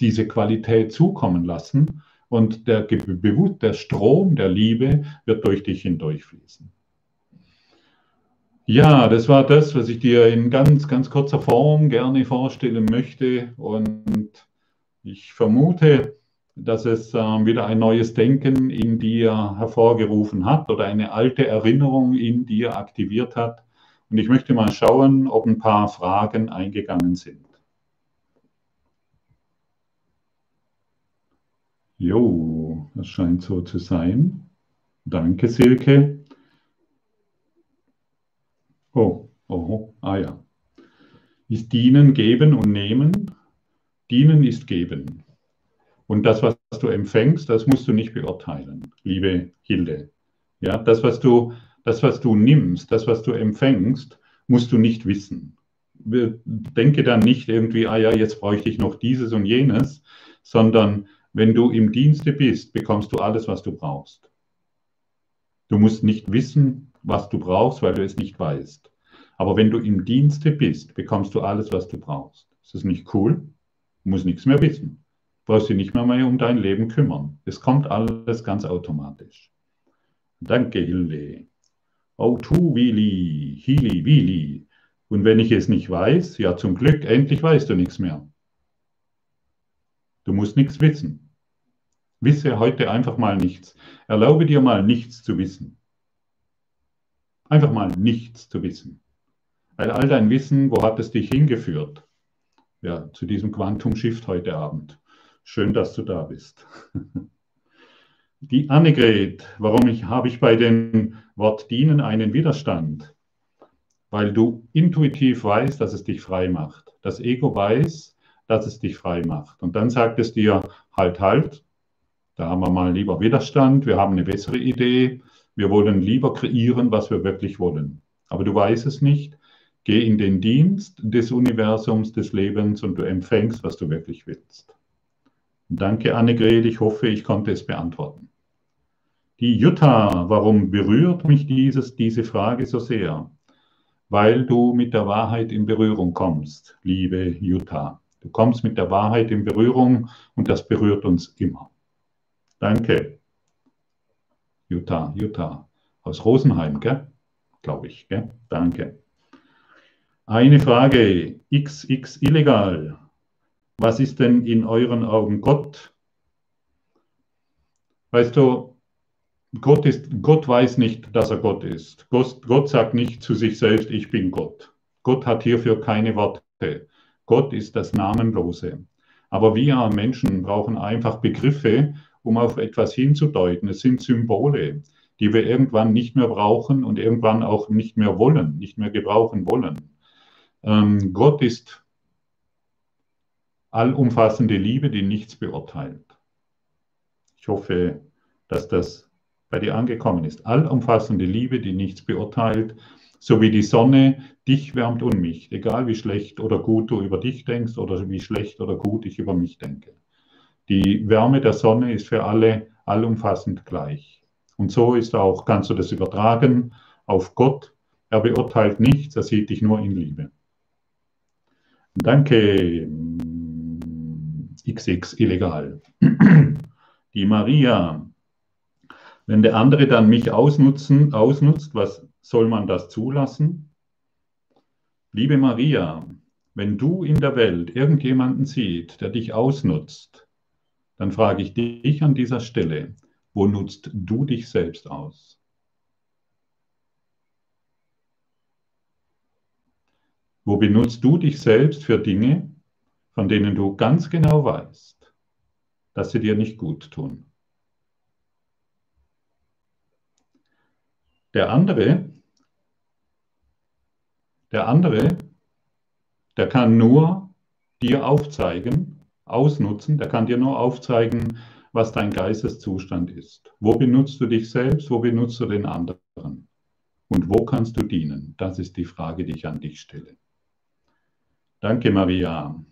diese Qualität zukommen lassen und der, der Strom der Liebe wird durch dich hindurchfließen. Ja, das war das, was ich dir in ganz, ganz kurzer Form gerne vorstellen möchte und ich vermute, dass es äh, wieder ein neues Denken in dir hervorgerufen hat oder eine alte Erinnerung in dir aktiviert hat. Und ich möchte mal schauen, ob ein paar Fragen eingegangen sind. Jo, das scheint so zu sein. Danke, Silke. Oh, oh, ah ja. Ist dienen, geben und nehmen? Dienen ist geben. Und das, was du empfängst, das musst du nicht beurteilen, liebe Hilde. Ja, das, was du, das, was du nimmst, das, was du empfängst, musst du nicht wissen. Denke dann nicht irgendwie, ah ja, jetzt bräuchte ich noch dieses und jenes, sondern wenn du im Dienste bist, bekommst du alles, was du brauchst. Du musst nicht wissen, was du brauchst, weil du es nicht weißt. Aber wenn du im Dienste bist, bekommst du alles, was du brauchst. Ist das nicht cool? Du musst nichts mehr wissen brauchst dich nicht mehr, mehr um dein Leben kümmern. Es kommt alles ganz automatisch. Danke, Hilde. Oh, tu, Willi, Hili, Willi. Und wenn ich es nicht weiß, ja zum Glück, endlich weißt du nichts mehr. Du musst nichts wissen. Wisse heute einfach mal nichts. Erlaube dir mal nichts zu wissen. Einfach mal nichts zu wissen. Weil all dein Wissen, wo hat es dich hingeführt? Ja, zu diesem Quantum Shift heute Abend. Schön, dass du da bist. Die Annegret, warum ich, habe ich bei dem Wort dienen einen Widerstand? Weil du intuitiv weißt, dass es dich frei macht. Das Ego weiß, dass es dich frei macht. Und dann sagt es dir, halt, halt, da haben wir mal lieber Widerstand, wir haben eine bessere Idee, wir wollen lieber kreieren, was wir wirklich wollen. Aber du weißt es nicht. Geh in den Dienst des Universums, des Lebens und du empfängst, was du wirklich willst. Danke, Annegret. Ich hoffe, ich konnte es beantworten. Die Jutta, warum berührt mich dieses, diese Frage so sehr? Weil du mit der Wahrheit in Berührung kommst, liebe Jutta. Du kommst mit der Wahrheit in Berührung und das berührt uns immer. Danke. Jutta, Jutta. Aus Rosenheim, gell? Glaube ich, gell? Danke. Eine Frage. XX illegal. Was ist denn in euren Augen Gott? Weißt du, Gott, ist, Gott weiß nicht, dass er Gott ist. Gott, Gott sagt nicht zu sich selbst, ich bin Gott. Gott hat hierfür keine Worte. Gott ist das Namenlose. Aber wir Menschen brauchen einfach Begriffe, um auf etwas hinzudeuten. Es sind Symbole, die wir irgendwann nicht mehr brauchen und irgendwann auch nicht mehr wollen, nicht mehr gebrauchen wollen. Ähm, Gott ist allumfassende Liebe, die nichts beurteilt. Ich hoffe, dass das bei dir angekommen ist. Allumfassende Liebe, die nichts beurteilt, so wie die Sonne dich wärmt und mich, egal wie schlecht oder gut du über dich denkst oder wie schlecht oder gut ich über mich denke. Die Wärme der Sonne ist für alle allumfassend gleich. Und so ist auch, kannst du das übertragen auf Gott. Er beurteilt nichts, er sieht dich nur in Liebe. Danke, XX illegal. Die Maria, wenn der andere dann mich ausnutzen, ausnutzt, was soll man das zulassen? Liebe Maria, wenn du in der Welt irgendjemanden siehst, der dich ausnutzt, dann frage ich dich an dieser Stelle, wo nutzt du dich selbst aus? Wo benutzt du dich selbst für Dinge, von denen du ganz genau weißt, dass sie dir nicht gut tun? Der andere, der andere, der kann nur dir aufzeigen, ausnutzen, der kann dir nur aufzeigen, was dein Geisteszustand ist. Wo benutzt du dich selbst, wo benutzt du den anderen? Und wo kannst du dienen? Das ist die Frage, die ich an dich stelle. Danke, Maria.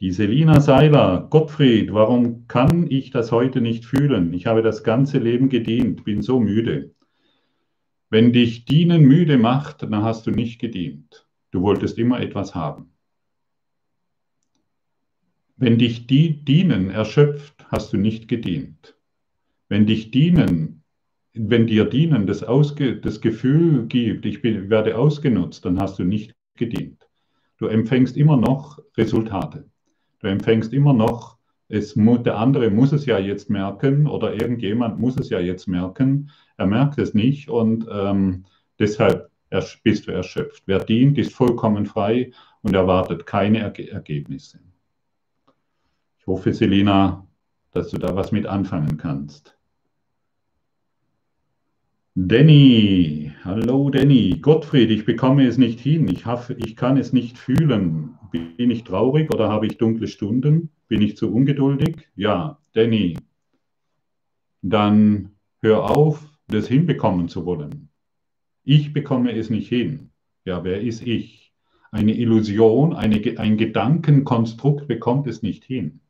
Die Selina Seiler, Gottfried, warum kann ich das heute nicht fühlen? Ich habe das ganze Leben gedient, bin so müde. Wenn dich Dienen müde macht, dann hast du nicht gedient. Du wolltest immer etwas haben. Wenn dich die Dienen erschöpft, hast du nicht gedient. Wenn dich Dienen, wenn dir Dienen das, Ausge, das Gefühl gibt, ich bin, werde ausgenutzt, dann hast du nicht gedient. Du empfängst immer noch Resultate. Du empfängst immer noch, es, der andere muss es ja jetzt merken oder irgendjemand muss es ja jetzt merken, er merkt es nicht und ähm, deshalb bist du erschöpft. Wer dient, ist vollkommen frei und erwartet keine Erge Ergebnisse. Ich hoffe, Selina, dass du da was mit anfangen kannst. Danny, hallo Danny. Gottfried, ich bekomme es nicht hin. Ich, hoffe, ich kann es nicht fühlen. Bin ich traurig oder habe ich dunkle Stunden? Bin ich zu ungeduldig? Ja, Danny. Dann hör auf, das hinbekommen zu wollen. Ich bekomme es nicht hin. Ja, wer ist ich? Eine Illusion, eine, ein Gedankenkonstrukt bekommt es nicht hin.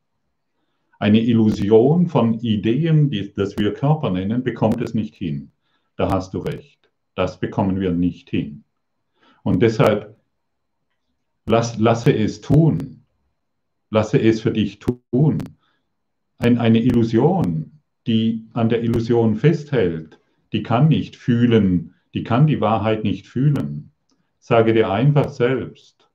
Eine Illusion von Ideen, die, das wir Körper nennen, bekommt es nicht hin. Da hast du recht. Das bekommen wir nicht hin. Und deshalb lass, lasse es tun. Lasse es für dich tun. Ein, eine Illusion, die an der Illusion festhält, die kann nicht fühlen, die kann die Wahrheit nicht fühlen. Sage dir einfach selbst.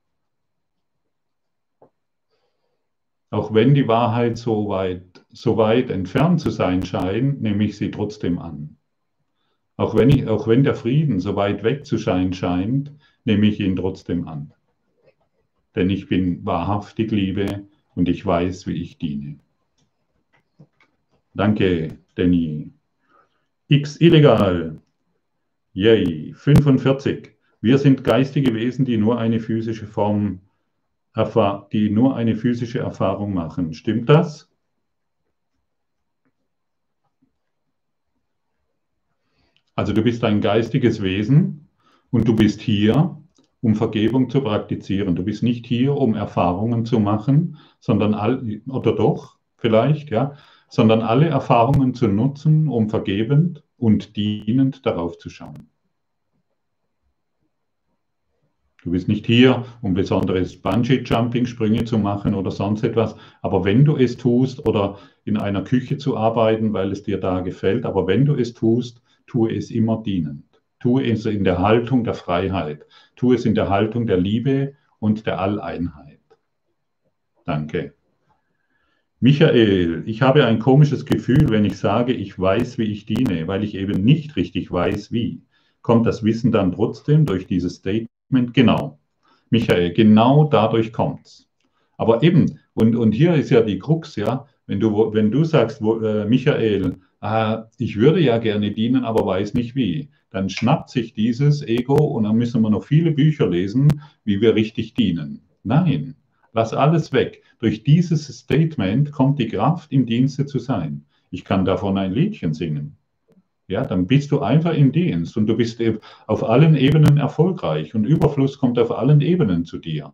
Auch wenn die Wahrheit so weit, so weit entfernt zu sein scheint, nehme ich sie trotzdem an. Auch wenn, ich, auch wenn der Frieden so weit weg zu sein scheint, nehme ich ihn trotzdem an. Denn ich bin wahrhaftig Liebe und ich weiß, wie ich diene. Danke, Danny. X illegal. Yay. 45. Wir sind geistige Wesen, die nur eine physische Form, die nur eine physische Erfahrung machen. Stimmt das? Also du bist ein geistiges Wesen und du bist hier, um Vergebung zu praktizieren. Du bist nicht hier, um Erfahrungen zu machen, sondern all, oder doch vielleicht, ja, sondern alle Erfahrungen zu nutzen, um vergebend und dienend darauf zu schauen. Du bist nicht hier, um besonderes Bungee-Jumping-Sprünge zu machen oder sonst etwas, aber wenn du es tust oder in einer Küche zu arbeiten, weil es dir da gefällt, aber wenn du es tust, tue es immer dienend. Tue es in der Haltung der Freiheit. Tue es in der Haltung der Liebe und der Alleinheit. Danke. Michael, ich habe ein komisches Gefühl, wenn ich sage, ich weiß, wie ich diene, weil ich eben nicht richtig weiß, wie. Kommt das Wissen dann trotzdem durch dieses Statement? Genau. Michael, genau dadurch kommt es. Aber eben, und, und hier ist ja die Krux, ja, wenn du, wenn du sagst, wo, äh, Michael, äh, ich würde ja gerne dienen, aber weiß nicht wie, dann schnappt sich dieses Ego und dann müssen wir noch viele Bücher lesen, wie wir richtig dienen. Nein, lass alles weg. Durch dieses Statement kommt die Kraft, im Dienste zu sein. Ich kann davon ein Liedchen singen. Ja, dann bist du einfach im Dienst und du bist auf allen Ebenen erfolgreich und Überfluss kommt auf allen Ebenen zu dir.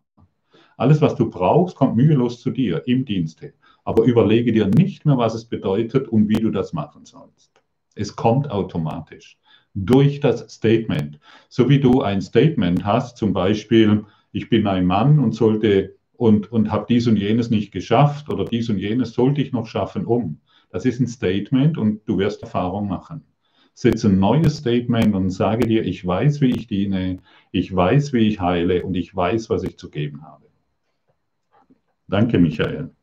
Alles, was du brauchst, kommt mühelos zu dir im Dienste. Aber überlege dir nicht mehr, was es bedeutet und wie du das machen sollst. Es kommt automatisch durch das Statement. So wie du ein Statement hast, zum Beispiel, ich bin ein Mann und sollte und, und habe dies und jenes nicht geschafft oder dies und jenes sollte ich noch schaffen, um. Das ist ein Statement und du wirst Erfahrung machen. Setze ein neues Statement und sage dir, ich weiß, wie ich diene, ich weiß, wie ich heile und ich weiß, was ich zu geben habe. Danke, Michael.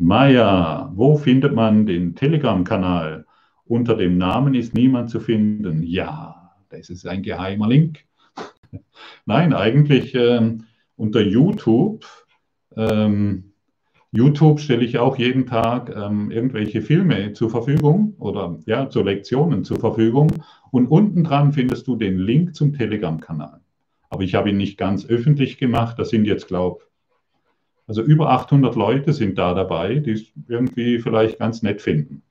Maja, wo findet man den Telegram-Kanal? Unter dem Namen ist niemand zu finden. Ja, das ist ein geheimer Link. Nein, eigentlich ähm, unter YouTube. Ähm, YouTube stelle ich auch jeden Tag ähm, irgendwelche Filme zur Verfügung oder ja, zu Lektionen zur Verfügung. Und unten dran findest du den Link zum Telegram-Kanal. Aber ich habe ihn nicht ganz öffentlich gemacht. Das sind jetzt, glaube ich, also über 800 Leute sind da dabei, die es irgendwie vielleicht ganz nett finden.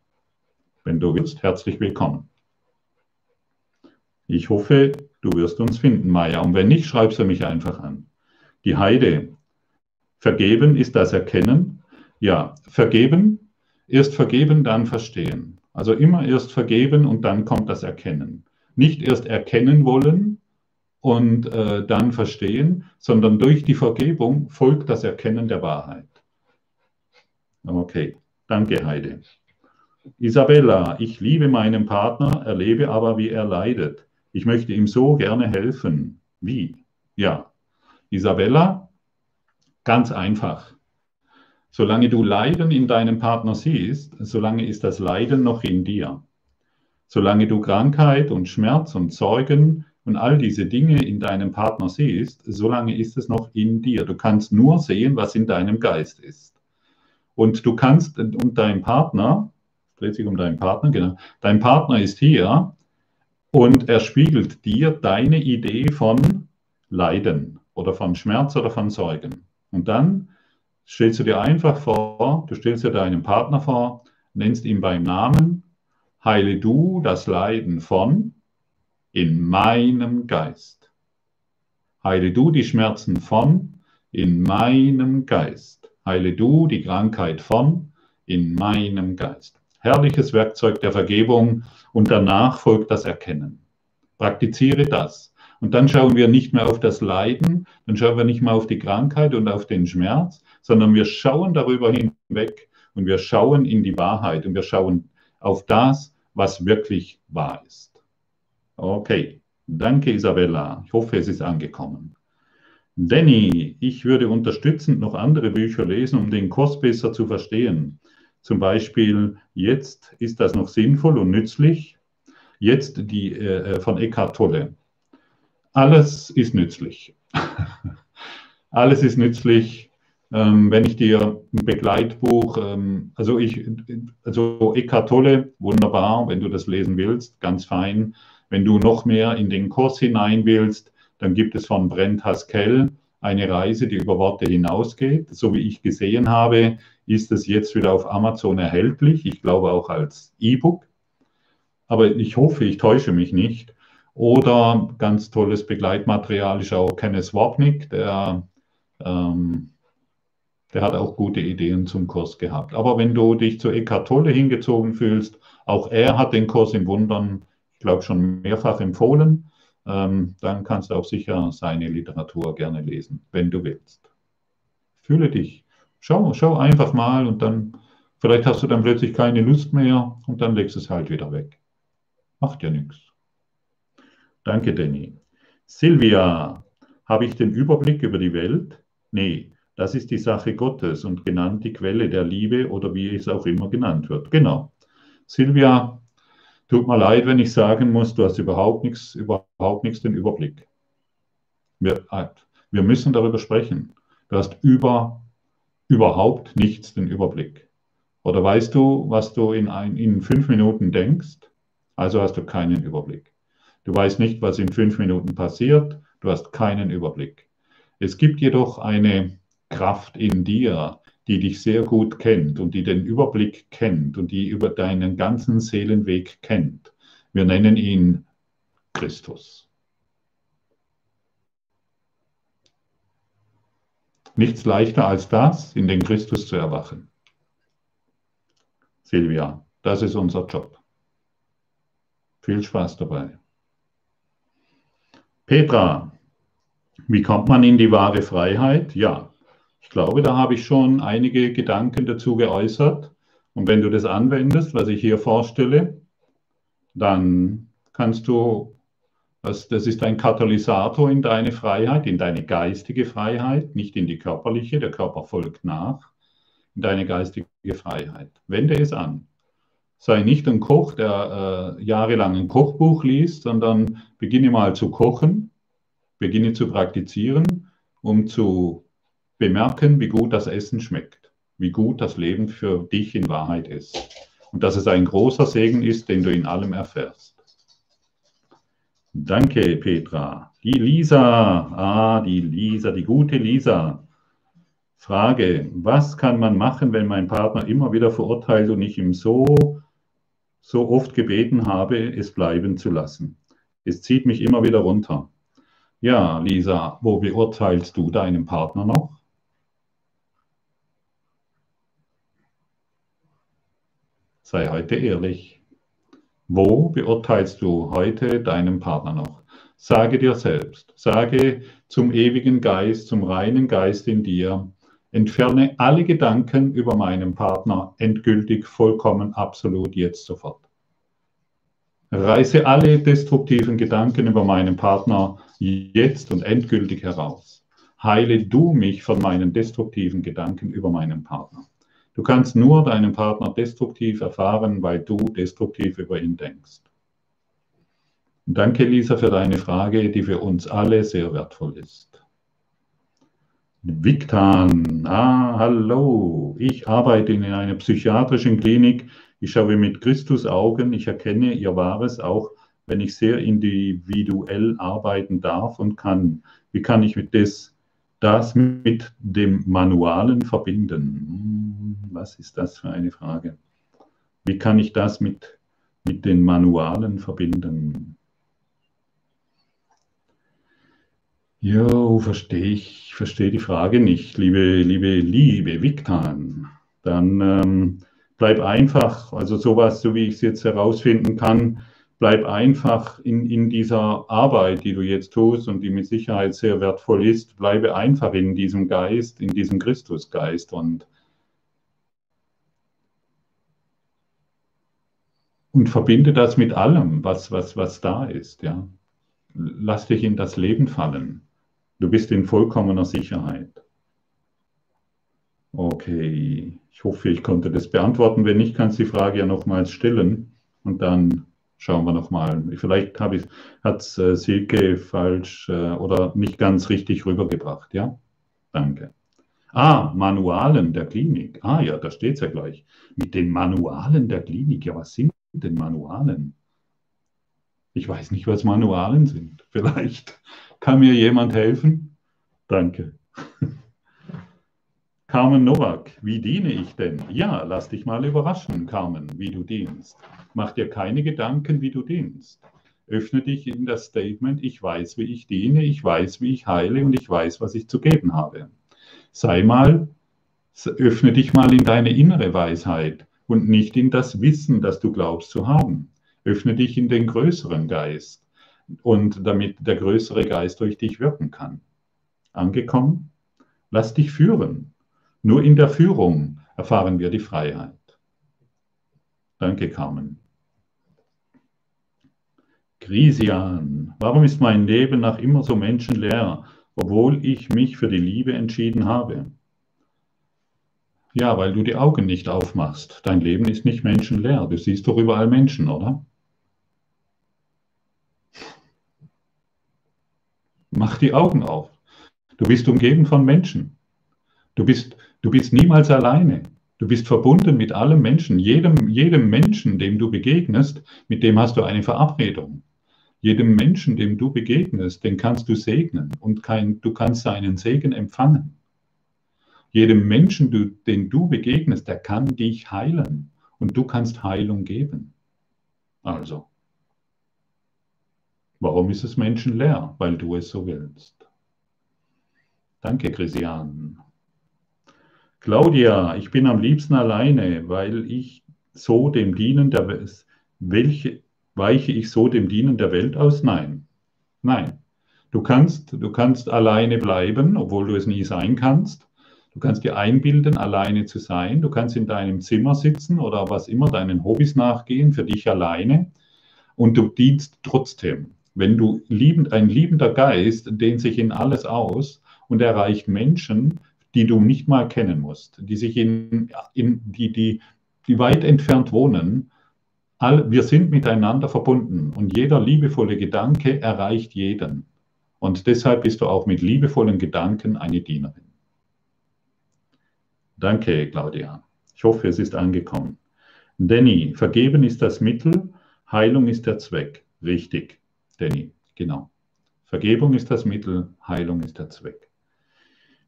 Wenn du willst, herzlich willkommen. Ich hoffe, du wirst uns finden, Maja. Und wenn nicht, schreibst du mich einfach an. Die Heide. Vergeben ist das Erkennen. Ja, vergeben, erst vergeben, dann verstehen. Also immer erst vergeben und dann kommt das Erkennen. Nicht erst erkennen wollen, und äh, dann verstehen, sondern durch die Vergebung folgt das Erkennen der Wahrheit. Okay, danke Heide. Isabella, ich liebe meinen Partner, erlebe aber, wie er leidet. Ich möchte ihm so gerne helfen. Wie? Ja, Isabella, ganz einfach. Solange du Leiden in deinem Partner siehst, solange ist das Leiden noch in dir. Solange du Krankheit und Schmerz und Sorgen und all diese Dinge in deinem Partner siehst, solange ist es noch in dir. Du kannst nur sehen, was in deinem Geist ist. Und du kannst, und dein Partner, dreht sich um deinen Partner, genau, dein Partner ist hier und er spiegelt dir deine Idee von Leiden oder von Schmerz oder von Sorgen. Und dann stellst du dir einfach vor, du stellst dir deinen Partner vor, nennst ihn beim Namen, heile du das Leiden von, in meinem Geist. Heile du die Schmerzen von in meinem Geist. Heile du die Krankheit von in meinem Geist. Herrliches Werkzeug der Vergebung und danach folgt das Erkennen. Praktiziere das. Und dann schauen wir nicht mehr auf das Leiden, dann schauen wir nicht mehr auf die Krankheit und auf den Schmerz, sondern wir schauen darüber hinweg und wir schauen in die Wahrheit und wir schauen auf das, was wirklich wahr ist. Okay, danke Isabella. Ich hoffe, es ist angekommen. Danny, ich würde unterstützend noch andere Bücher lesen, um den Kurs besser zu verstehen. Zum Beispiel, jetzt ist das noch sinnvoll und nützlich. Jetzt die äh, äh von Eckhart Tolle. Alles ist nützlich. Alles ist nützlich. Ähm, wenn ich dir ein Begleitbuch, ähm, also ich, also Eckhart Tolle, wunderbar, wenn du das lesen willst, ganz fein. Wenn du noch mehr in den Kurs hinein willst, dann gibt es von Brent Haskell eine Reise, die über Worte hinausgeht. So wie ich gesehen habe, ist es jetzt wieder auf Amazon erhältlich. Ich glaube auch als E-Book. Aber ich hoffe, ich täusche mich nicht. Oder ganz tolles Begleitmaterial ist auch Kenneth Wapnick, der, ähm, der hat auch gute Ideen zum Kurs gehabt. Aber wenn du dich zu Eckhart Tolle hingezogen fühlst, auch er hat den Kurs im Wundern glaube, schon mehrfach empfohlen. Ähm, dann kannst du auch sicher seine Literatur gerne lesen, wenn du willst. Fühle dich. Schau, schau einfach mal und dann, vielleicht hast du dann plötzlich keine Lust mehr und dann legst es halt wieder weg. Macht ja nichts. Danke, Danny. Silvia, habe ich den Überblick über die Welt? Nee, Das ist die Sache Gottes und genannt die Quelle der Liebe oder wie es auch immer genannt wird. Genau. Silvia, tut mir leid, wenn ich sagen muss, du hast überhaupt nichts, überhaupt nichts den Überblick. Wir, äh, wir müssen darüber sprechen. Du hast über, überhaupt nichts den Überblick. Oder weißt du, was du in, ein, in fünf Minuten denkst? Also hast du keinen Überblick. Du weißt nicht, was in fünf Minuten passiert. Du hast keinen Überblick. Es gibt jedoch eine Kraft in dir, die dich sehr gut kennt und die den Überblick kennt und die über deinen ganzen Seelenweg kennt. Wir nennen ihn Christus. Nichts leichter als das, in den Christus zu erwachen. Silvia, das ist unser Job. Viel Spaß dabei. Petra, wie kommt man in die wahre Freiheit? Ja, ich glaube, da habe ich schon einige Gedanken dazu geäußert. Und wenn du das anwendest, was ich hier vorstelle, dann kannst du, das, das ist ein Katalysator in deine Freiheit, in deine geistige Freiheit, nicht in die körperliche, der Körper folgt nach, in deine geistige Freiheit. Wende es an. Sei nicht ein Koch, der äh, jahrelang ein Kochbuch liest, sondern beginne mal zu kochen, beginne zu praktizieren, um zu bemerken, wie gut das Essen schmeckt, wie gut das Leben für dich in Wahrheit ist und dass es ein großer Segen ist, den du in allem erfährst. Danke, Petra. Die Lisa, ah, die Lisa, die gute Lisa. Frage, was kann man machen, wenn mein Partner immer wieder verurteilt und ich ihm so, so oft gebeten habe, es bleiben zu lassen? Es zieht mich immer wieder runter. Ja, Lisa, wo beurteilst du deinen Partner noch? Sei heute ehrlich. Wo beurteilst du heute deinen Partner noch? Sage dir selbst, sage zum ewigen Geist, zum reinen Geist in dir, entferne alle Gedanken über meinen Partner endgültig, vollkommen, absolut, jetzt sofort. Reiße alle destruktiven Gedanken über meinen Partner jetzt und endgültig heraus. Heile du mich von meinen destruktiven Gedanken über meinen Partner. Du kannst nur deinen Partner destruktiv erfahren, weil du destruktiv über ihn denkst. Und danke, Lisa, für deine Frage, die für uns alle sehr wertvoll ist. Viktan, ah, hallo. Ich arbeite in einer psychiatrischen Klinik. Ich schaue mit Christus Augen. Ich erkenne ihr Wahres, auch wenn ich sehr individuell arbeiten darf und kann. Wie kann ich mit das, das mit dem Manualen verbinden? Was ist das für eine Frage? Wie kann ich das mit, mit den Manualen verbinden? Jo, verstehe ich, verstehe die Frage nicht, liebe, liebe, liebe Viktan. Dann ähm, bleib einfach, also sowas, so wie ich es jetzt herausfinden kann, bleib einfach in, in dieser Arbeit, die du jetzt tust und die mit Sicherheit sehr wertvoll ist, bleibe einfach in diesem Geist, in diesem Christusgeist und und verbinde das mit allem, was, was, was da ist. Ja. Lass dich in das Leben fallen. Du bist in vollkommener Sicherheit. Okay, ich hoffe, ich konnte das beantworten. Wenn nicht, kannst du die Frage ja nochmals stellen und dann schauen wir nochmal. Vielleicht hat es äh, Silke falsch äh, oder nicht ganz richtig rübergebracht. Ja, danke. Ah, Manualen der Klinik. Ah ja, da steht es ja gleich. Mit den Manualen der Klinik. Ja, was sind den Manualen. Ich weiß nicht, was Manualen sind. Vielleicht kann mir jemand helfen. Danke. Carmen Nowak, wie diene ich denn? Ja, lass dich mal überraschen, Carmen, wie du dienst. Mach dir keine Gedanken, wie du dienst. Öffne dich in das Statement, ich weiß, wie ich diene, ich weiß, wie ich heile und ich weiß, was ich zu geben habe. Sei mal, öffne dich mal in deine innere Weisheit und nicht in das Wissen, das du glaubst zu haben. Öffne dich in den größeren Geist und damit der größere Geist durch dich wirken kann. Angekommen? Lass dich führen. Nur in der Führung erfahren wir die Freiheit. Danke, Carmen. Grisian, warum ist mein Leben nach immer so menschenleer, obwohl ich mich für die Liebe entschieden habe? Ja, weil du die Augen nicht aufmachst. Dein Leben ist nicht menschenleer. Du siehst doch überall Menschen, oder? Mach die Augen auf. Du bist umgeben von Menschen. Du bist, du bist niemals alleine. Du bist verbunden mit allem Menschen. Jedem, jedem Menschen, dem du begegnest, mit dem hast du eine Verabredung. Jedem Menschen, dem du begegnest, den kannst du segnen und kein, du kannst seinen Segen empfangen. Jedem Menschen, du, den du begegnest, der kann dich heilen und du kannst Heilung geben. Also, warum ist es menschenleer? Weil du es so willst. Danke, Christian. Claudia, ich bin am liebsten alleine, weil ich so dem Dienen der Welt, welche, weiche ich so dem Dienen der Welt aus? Nein. Nein. Du kannst, du kannst alleine bleiben, obwohl du es nie sein kannst. Du kannst dir einbilden, alleine zu sein. Du kannst in deinem Zimmer sitzen oder was immer, deinen Hobbys nachgehen, für dich alleine. Und du dienst trotzdem. Wenn du liebend, ein liebender Geist dehnt sich in alles aus und erreicht Menschen, die du nicht mal kennen musst, die sich in, in die, die, die weit entfernt wohnen. All, wir sind miteinander verbunden und jeder liebevolle Gedanke erreicht jeden. Und deshalb bist du auch mit liebevollen Gedanken eine Dienerin. Danke, Claudia. Ich hoffe, es ist angekommen. Danny, vergeben ist das Mittel, Heilung ist der Zweck. Richtig, Danny, genau. Vergebung ist das Mittel, Heilung ist der Zweck.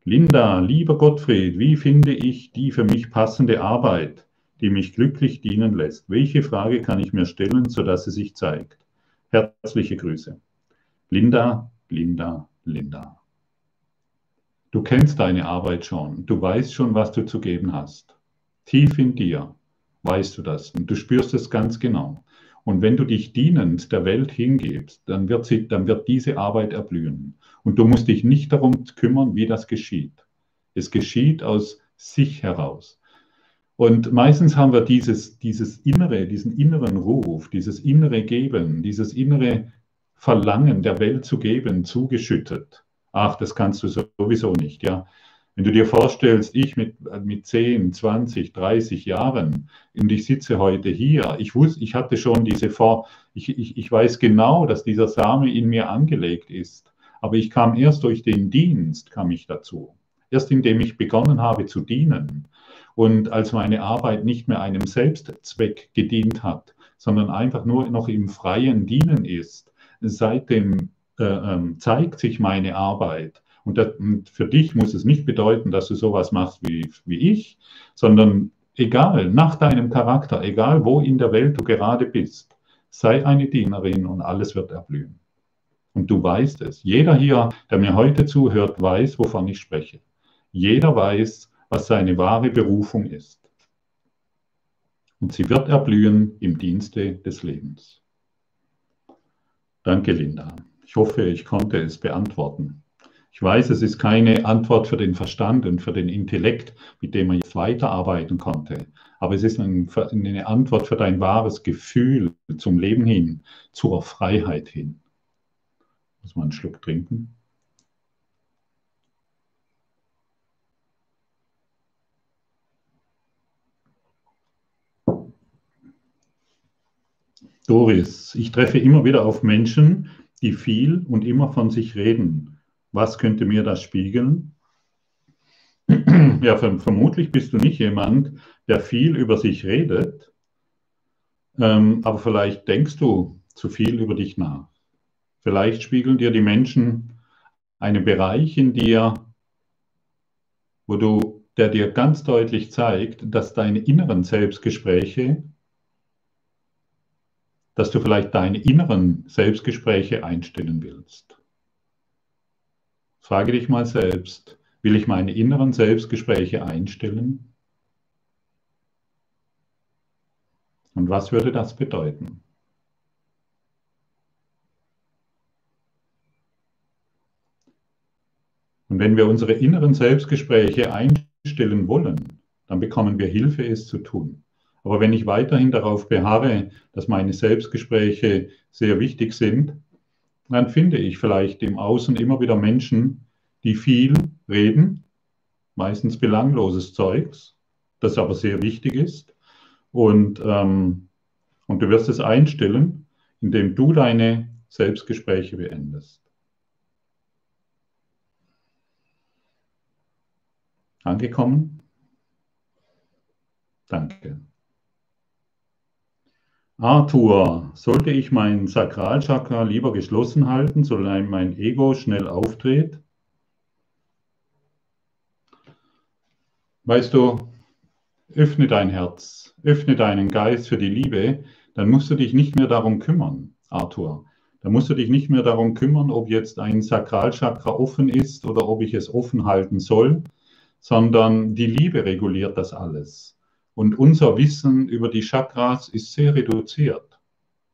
Linda, lieber Gottfried, wie finde ich die für mich passende Arbeit, die mich glücklich dienen lässt? Welche Frage kann ich mir stellen, sodass sie sich zeigt? Herzliche Grüße. Linda, Linda, Linda. Du kennst deine Arbeit schon. Du weißt schon, was du zu geben hast. Tief in dir weißt du das und du spürst es ganz genau. Und wenn du dich dienend der Welt hingibst, dann wird, sie, dann wird diese Arbeit erblühen. Und du musst dich nicht darum kümmern, wie das geschieht. Es geschieht aus sich heraus. Und meistens haben wir dieses, dieses innere, diesen inneren Ruf, dieses innere Geben, dieses innere Verlangen der Welt zu geben, zugeschüttet. Ach, das kannst du sowieso nicht, ja. Wenn du dir vorstellst, ich mit, mit 10, 20, 30 Jahren und ich sitze heute hier, ich wusste, ich hatte schon diese Vor, ich, ich, ich weiß genau, dass dieser Same in mir angelegt ist. Aber ich kam erst durch den Dienst, kam ich dazu. Erst indem ich begonnen habe zu dienen und als meine Arbeit nicht mehr einem Selbstzweck gedient hat, sondern einfach nur noch im freien Dienen ist, seitdem zeigt sich meine Arbeit. Und, das, und, für dich muss es nicht bedeuten, dass du sowas machst wie, wie ich, sondern egal, nach deinem Charakter, egal wo in der Welt du gerade bist, sei eine Dienerin und alles wird erblühen. Und du weißt es. Jeder hier, der mir heute zuhört, weiß, wovon ich spreche. Jeder weiß, was seine wahre Berufung ist. Und sie wird erblühen im Dienste des Lebens. Danke, Linda. Ich hoffe, ich konnte es beantworten. Ich weiß, es ist keine Antwort für den Verstand und für den Intellekt, mit dem man jetzt weiterarbeiten konnte. Aber es ist eine Antwort für dein wahres Gefühl zum Leben hin, zur Freiheit hin. Muss man einen Schluck trinken. Doris, ich treffe immer wieder auf Menschen, die viel und immer von sich reden. Was könnte mir das spiegeln? Ja, vermutlich bist du nicht jemand, der viel über sich redet, ähm, aber vielleicht denkst du zu viel über dich nach. Vielleicht spiegeln dir die Menschen einen Bereich in dir, wo du, der dir ganz deutlich zeigt, dass deine inneren Selbstgespräche, dass du vielleicht deine inneren Selbstgespräche einstellen willst. Frage dich mal selbst, will ich meine inneren Selbstgespräche einstellen? Und was würde das bedeuten? Und wenn wir unsere inneren Selbstgespräche einstellen wollen, dann bekommen wir Hilfe, es zu tun. Aber wenn ich weiterhin darauf beharre, dass meine Selbstgespräche sehr wichtig sind, dann finde ich vielleicht im Außen immer wieder Menschen, die viel reden, meistens belangloses Zeugs, das aber sehr wichtig ist. Und, ähm, und du wirst es einstellen, indem du deine Selbstgespräche beendest. Angekommen? Danke. Arthur, sollte ich mein Sakralchakra lieber geschlossen halten, solange mein Ego schnell auftritt? Weißt du, öffne dein Herz, öffne deinen Geist für die Liebe, dann musst du dich nicht mehr darum kümmern, Arthur. Da musst du dich nicht mehr darum kümmern, ob jetzt ein Sakralchakra offen ist oder ob ich es offen halten soll, sondern die Liebe reguliert das alles. Und unser Wissen über die Chakras ist sehr reduziert.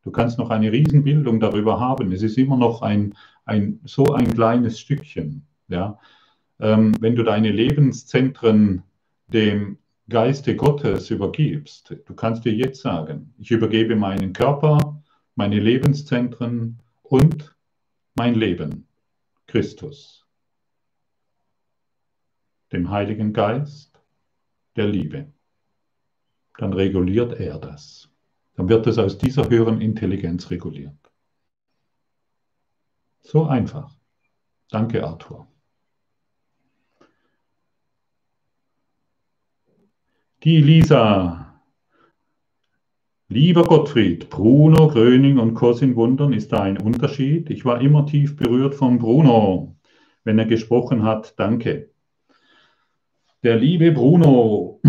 Du kannst noch eine Riesenbildung darüber haben. Es ist immer noch ein, ein so ein kleines Stückchen. Ja? Ähm, wenn du deine Lebenszentren dem Geiste Gottes übergibst, du kannst dir jetzt sagen, ich übergebe meinen Körper, meine Lebenszentren und mein Leben, Christus, dem Heiligen Geist der Liebe dann reguliert er das. Dann wird es aus dieser höheren Intelligenz reguliert. So einfach. Danke, Arthur. Die Lisa. Lieber Gottfried, Bruno Gröning und Kurs in Wundern ist da ein Unterschied. Ich war immer tief berührt von Bruno, wenn er gesprochen hat. Danke. Der liebe Bruno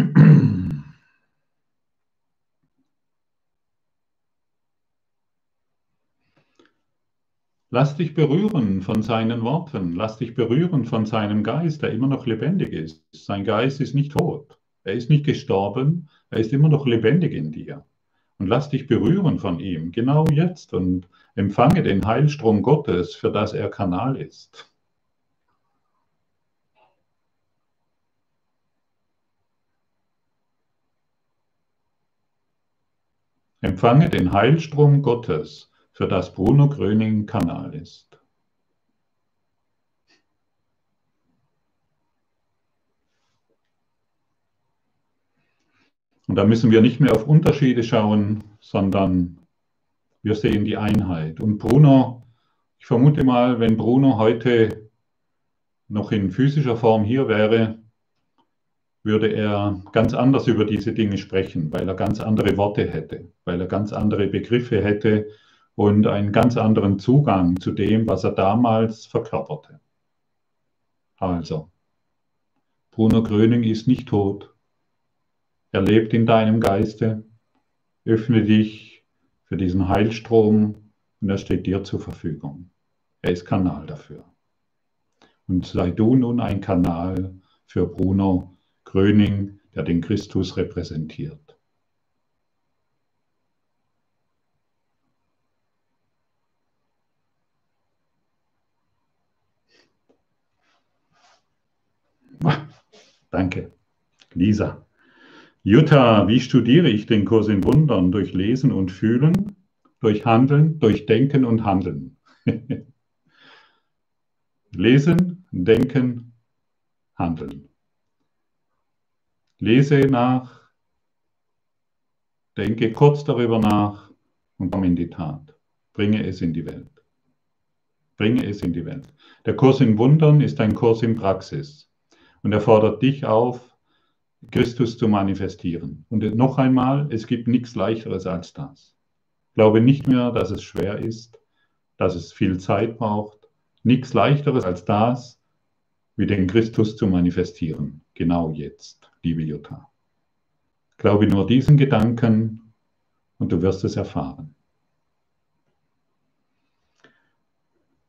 Lass dich berühren von seinen Worten, lass dich berühren von seinem Geist, der immer noch lebendig ist. Sein Geist ist nicht tot, er ist nicht gestorben, er ist immer noch lebendig in dir. Und lass dich berühren von ihm, genau jetzt, und empfange den Heilstrom Gottes, für das er Kanal ist. Empfange den Heilstrom Gottes, für das Bruno Gröning Kanal ist. Und da müssen wir nicht mehr auf Unterschiede schauen, sondern wir sehen die Einheit. Und Bruno, ich vermute mal, wenn Bruno heute noch in physischer Form hier wäre, würde er ganz anders über diese Dinge sprechen, weil er ganz andere Worte hätte, weil er ganz andere Begriffe hätte, und einen ganz anderen Zugang zu dem, was er damals verkörperte. Also, Bruno Gröning ist nicht tot. Er lebt in deinem Geiste. Öffne dich für diesen Heilstrom und er steht dir zur Verfügung. Er ist Kanal dafür. Und sei du nun ein Kanal für Bruno Gröning, der den Christus repräsentiert. Danke. Lisa. Jutta, wie studiere ich den Kurs in Wundern? Durch Lesen und Fühlen, durch Handeln, durch Denken und Handeln. Lesen, Denken, Handeln. Lese nach, denke kurz darüber nach und komm in die Tat. Bringe es in die Welt. Bringe es in die Welt. Der Kurs in Wundern ist ein Kurs in Praxis. Und er fordert dich auf, Christus zu manifestieren. Und noch einmal, es gibt nichts leichteres als das. Glaube nicht mehr, dass es schwer ist, dass es viel Zeit braucht. Nichts leichteres als das, wie den Christus zu manifestieren. Genau jetzt, liebe Jutta. Glaube nur diesen Gedanken und du wirst es erfahren.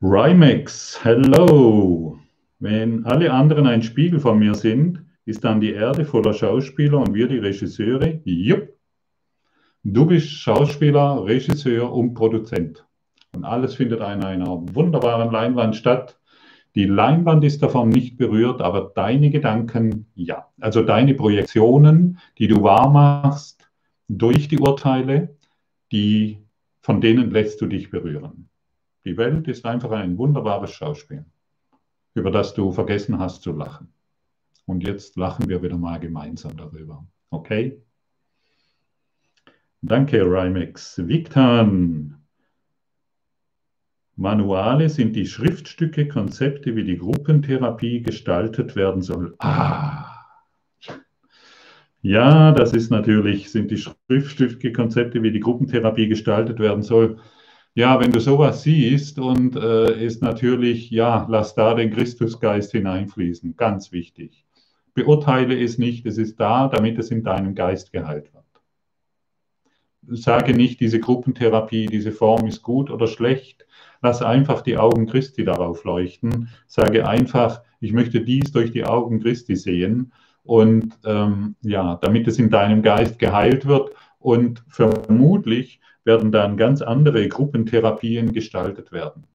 Rymex, hello. Wenn alle anderen ein Spiegel von mir sind, ist dann die Erde voller Schauspieler und wir die Regisseure? Jupp. Du bist Schauspieler, Regisseur und Produzent. Und alles findet an einer wunderbaren Leinwand statt. Die Leinwand ist davon nicht berührt, aber deine Gedanken, ja. Also deine Projektionen, die du wahrmachst durch die Urteile, die, von denen lässt du dich berühren. Die Welt ist einfach ein wunderbares Schauspiel über das du vergessen hast zu lachen. Und jetzt lachen wir wieder mal gemeinsam darüber. Okay? Danke, Rimex. Victan. Manuale sind die Schriftstücke, Konzepte, wie die Gruppentherapie gestaltet werden soll. Ah. Ja, das ist natürlich, sind die Schriftstücke, Konzepte, wie die Gruppentherapie gestaltet werden soll. Ja, wenn du sowas siehst und äh, ist natürlich, ja, lass da den Christusgeist hineinfließen. Ganz wichtig. Beurteile es nicht, es ist da, damit es in deinem Geist geheilt wird. Sage nicht, diese Gruppentherapie, diese Form ist gut oder schlecht. Lass einfach die Augen Christi darauf leuchten. Sage einfach, ich möchte dies durch die Augen Christi sehen. Und ähm, ja, damit es in deinem Geist geheilt wird. Und vermutlich werden dann ganz andere Gruppentherapien gestaltet werden.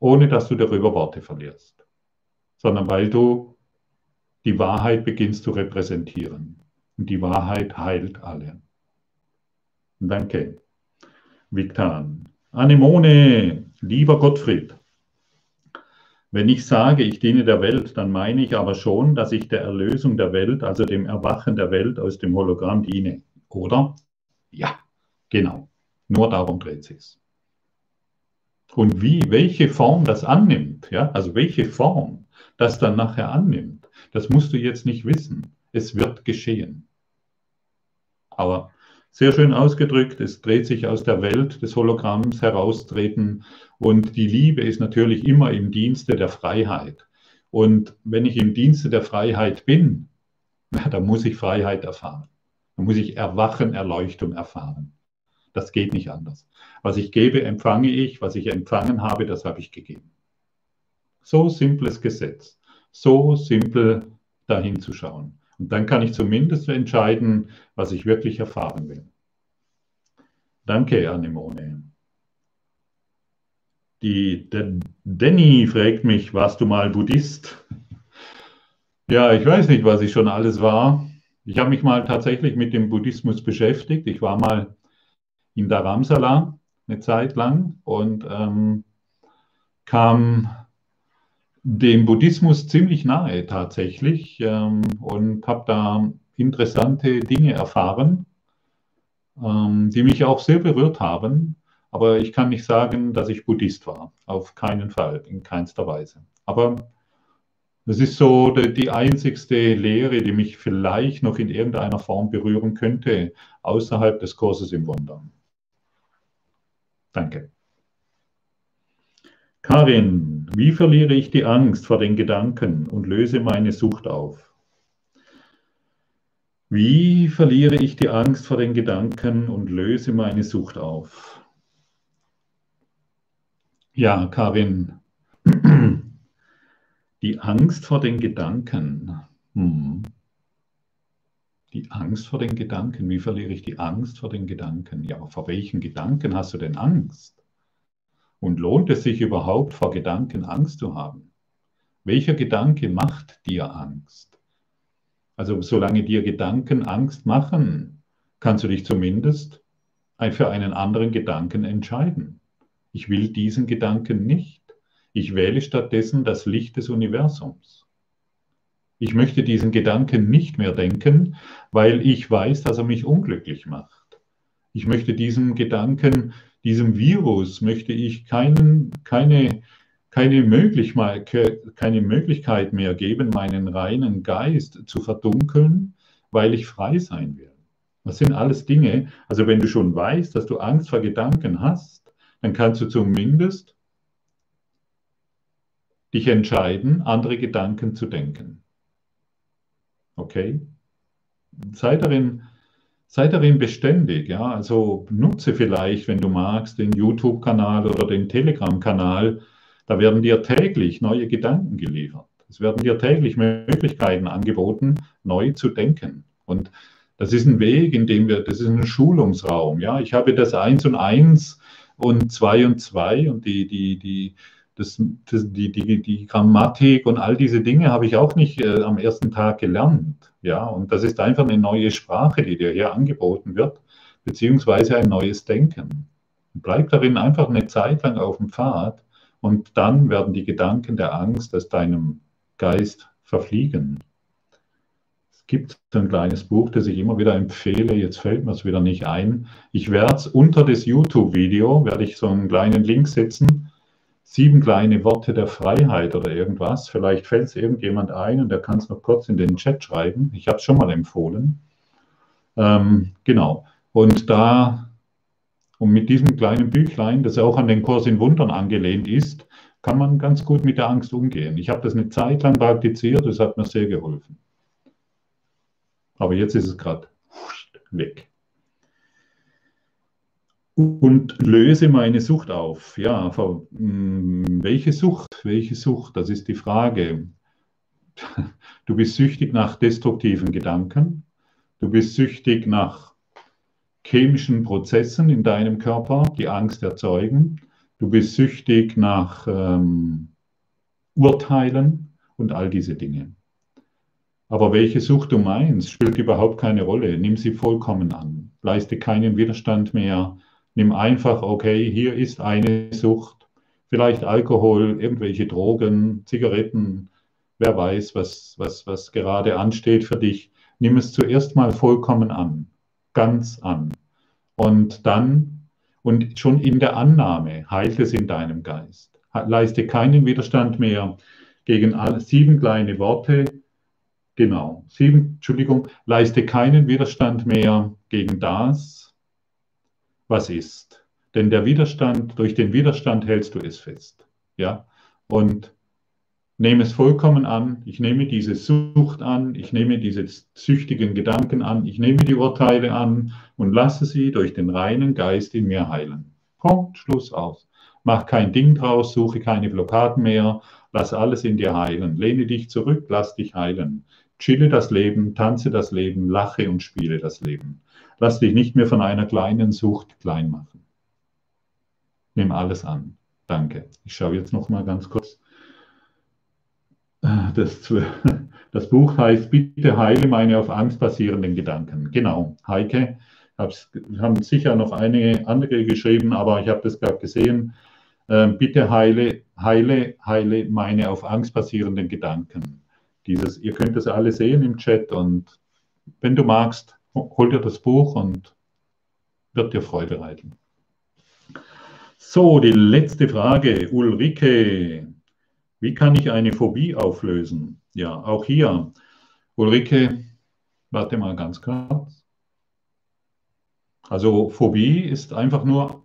Ohne dass du darüber Worte verlierst. Sondern weil du die Wahrheit beginnst zu repräsentieren. Und die Wahrheit heilt alle. Danke. Viktan. Anemone, lieber Gottfried. Wenn ich sage, ich diene der Welt, dann meine ich aber schon, dass ich der Erlösung der Welt, also dem Erwachen der Welt aus dem Hologramm diene. Oder? Ja, genau. Nur darum dreht sich's. Und wie, welche Form das annimmt, ja, also welche Form das dann nachher annimmt, das musst du jetzt nicht wissen. Es wird geschehen. Aber sehr schön ausgedrückt, es dreht sich aus der Welt des Hologramms heraustreten und die Liebe ist natürlich immer im Dienste der Freiheit. Und wenn ich im Dienste der Freiheit bin, dann muss ich Freiheit erfahren. Dann muss ich Erwachen, Erleuchtung erfahren. Das geht nicht anders. Was ich gebe, empfange ich. Was ich empfangen habe, das habe ich gegeben. So simples Gesetz. So simpel dahin zu schauen. Und dann kann ich zumindest entscheiden, was ich wirklich erfahren will. Danke, Anemone. Die, der Danny fragt mich, warst du mal Buddhist? Ja, ich weiß nicht, was ich schon alles war. Ich habe mich mal tatsächlich mit dem Buddhismus beschäftigt. Ich war mal in Dharamsala eine Zeit lang und ähm, kam dem Buddhismus ziemlich nahe tatsächlich ähm, und habe da interessante Dinge erfahren, ähm, die mich auch sehr berührt haben. Aber ich kann nicht sagen, dass ich Buddhist war. Auf keinen Fall, in keinster Weise. Aber das ist so die, die einzigste Lehre, die mich vielleicht noch in irgendeiner Form berühren könnte, außerhalb des Kurses im Wunder. Danke. Karin, wie verliere ich die Angst vor den Gedanken und löse meine Sucht auf? Wie verliere ich die Angst vor den Gedanken und löse meine Sucht auf? Ja, Karin, die Angst vor den Gedanken. Hm. Die Angst vor den Gedanken. Wie verliere ich die Angst vor den Gedanken? Ja, aber vor welchen Gedanken hast du denn Angst? Und lohnt es sich überhaupt, vor Gedanken Angst zu haben? Welcher Gedanke macht dir Angst? Also solange dir Gedanken Angst machen, kannst du dich zumindest für einen anderen Gedanken entscheiden. Ich will diesen Gedanken nicht. Ich wähle stattdessen das Licht des Universums. Ich möchte diesen Gedanken nicht mehr denken, weil ich weiß, dass er mich unglücklich macht. Ich möchte diesen Gedanken diesem Virus möchte ich keinen, keine, keine, Möglichkeit, keine Möglichkeit mehr geben, meinen reinen Geist zu verdunkeln, weil ich frei sein will. Das sind alles Dinge, also wenn du schon weißt, dass du Angst vor Gedanken hast, dann kannst du zumindest dich entscheiden, andere Gedanken zu denken. Okay? Sei darin sei darin beständig. Ja? Also nutze vielleicht, wenn du magst, den YouTube-Kanal oder den Telegram-Kanal. Da werden dir täglich neue Gedanken geliefert. Es werden dir täglich Möglichkeiten angeboten, neu zu denken. Und das ist ein Weg, in dem wir, das ist ein Schulungsraum. Ja, ich habe das Eins und Eins und Zwei und Zwei und die, die, die, das, das, die, die, die Grammatik und all diese Dinge habe ich auch nicht äh, am ersten Tag gelernt. Ja, und das ist einfach eine neue Sprache, die dir hier angeboten wird, beziehungsweise ein neues Denken. Bleib darin einfach eine Zeit lang auf dem Pfad und dann werden die Gedanken der Angst aus deinem Geist verfliegen. gibt es ein kleines Buch, das ich immer wieder empfehle. Jetzt fällt mir es wieder nicht ein. Ich werde es unter das YouTube-Video, werde ich so einen kleinen Link setzen. Sieben kleine Worte der Freiheit oder irgendwas. Vielleicht fällt es irgendjemand ein und der kann es noch kurz in den Chat schreiben. Ich habe es schon mal empfohlen. Ähm, genau. Und da, und mit diesem kleinen Büchlein, das auch an den Kurs in Wundern angelehnt ist, kann man ganz gut mit der Angst umgehen. Ich habe das eine Zeit lang praktiziert, das hat mir sehr geholfen. Aber jetzt ist es gerade weg. Und löse meine Sucht auf. Ja, hm, welche Sucht? Welche Sucht? Das ist die Frage. Du bist süchtig nach destruktiven Gedanken. Du bist süchtig nach chemischen Prozessen in deinem Körper, die Angst erzeugen. Du bist süchtig nach ähm, Urteilen und all diese Dinge. Aber welche Sucht du meinst, spielt überhaupt keine Rolle. Nimm sie vollkommen an. Leiste keinen Widerstand mehr. Nimm einfach, okay, hier ist eine Sucht. Vielleicht Alkohol, irgendwelche Drogen, Zigaretten, wer weiß, was, was, was gerade ansteht für dich. Nimm es zuerst mal vollkommen an, ganz an. Und dann, und schon in der Annahme, heilt es in deinem Geist. Leiste keinen Widerstand mehr gegen alle, sieben kleine Worte, Genau. Sieben, Entschuldigung, leiste keinen Widerstand mehr gegen das, was ist. Denn der Widerstand, durch den Widerstand hältst du es fest. Ja. Und nehme es vollkommen an. Ich nehme diese Sucht an. Ich nehme diese süchtigen Gedanken an. Ich nehme die Urteile an und lasse sie durch den reinen Geist in mir heilen. Punkt, Schluss aus. Mach kein Ding draus, suche keine Blockaden mehr, lass alles in dir heilen. Lehne dich zurück, lass dich heilen. Chille das Leben, tanze das Leben, lache und spiele das Leben. Lass dich nicht mehr von einer kleinen Sucht klein machen. Nimm alles an. Danke. Ich schaue jetzt noch mal ganz kurz. Äh, das, das Buch heißt Bitte heile meine auf Angst basierenden Gedanken. Genau, Heike. Wir haben sicher noch einige andere geschrieben, aber ich habe das gerade gesehen. Ähm, bitte heile, heile, heile meine auf Angst basierenden Gedanken dieses, ihr könnt das alle sehen im Chat und wenn du magst, hol dir das Buch und wird dir Freude bereiten. So, die letzte Frage. Ulrike, wie kann ich eine Phobie auflösen? Ja, auch hier. Ulrike, warte mal ganz kurz. Also Phobie ist einfach nur,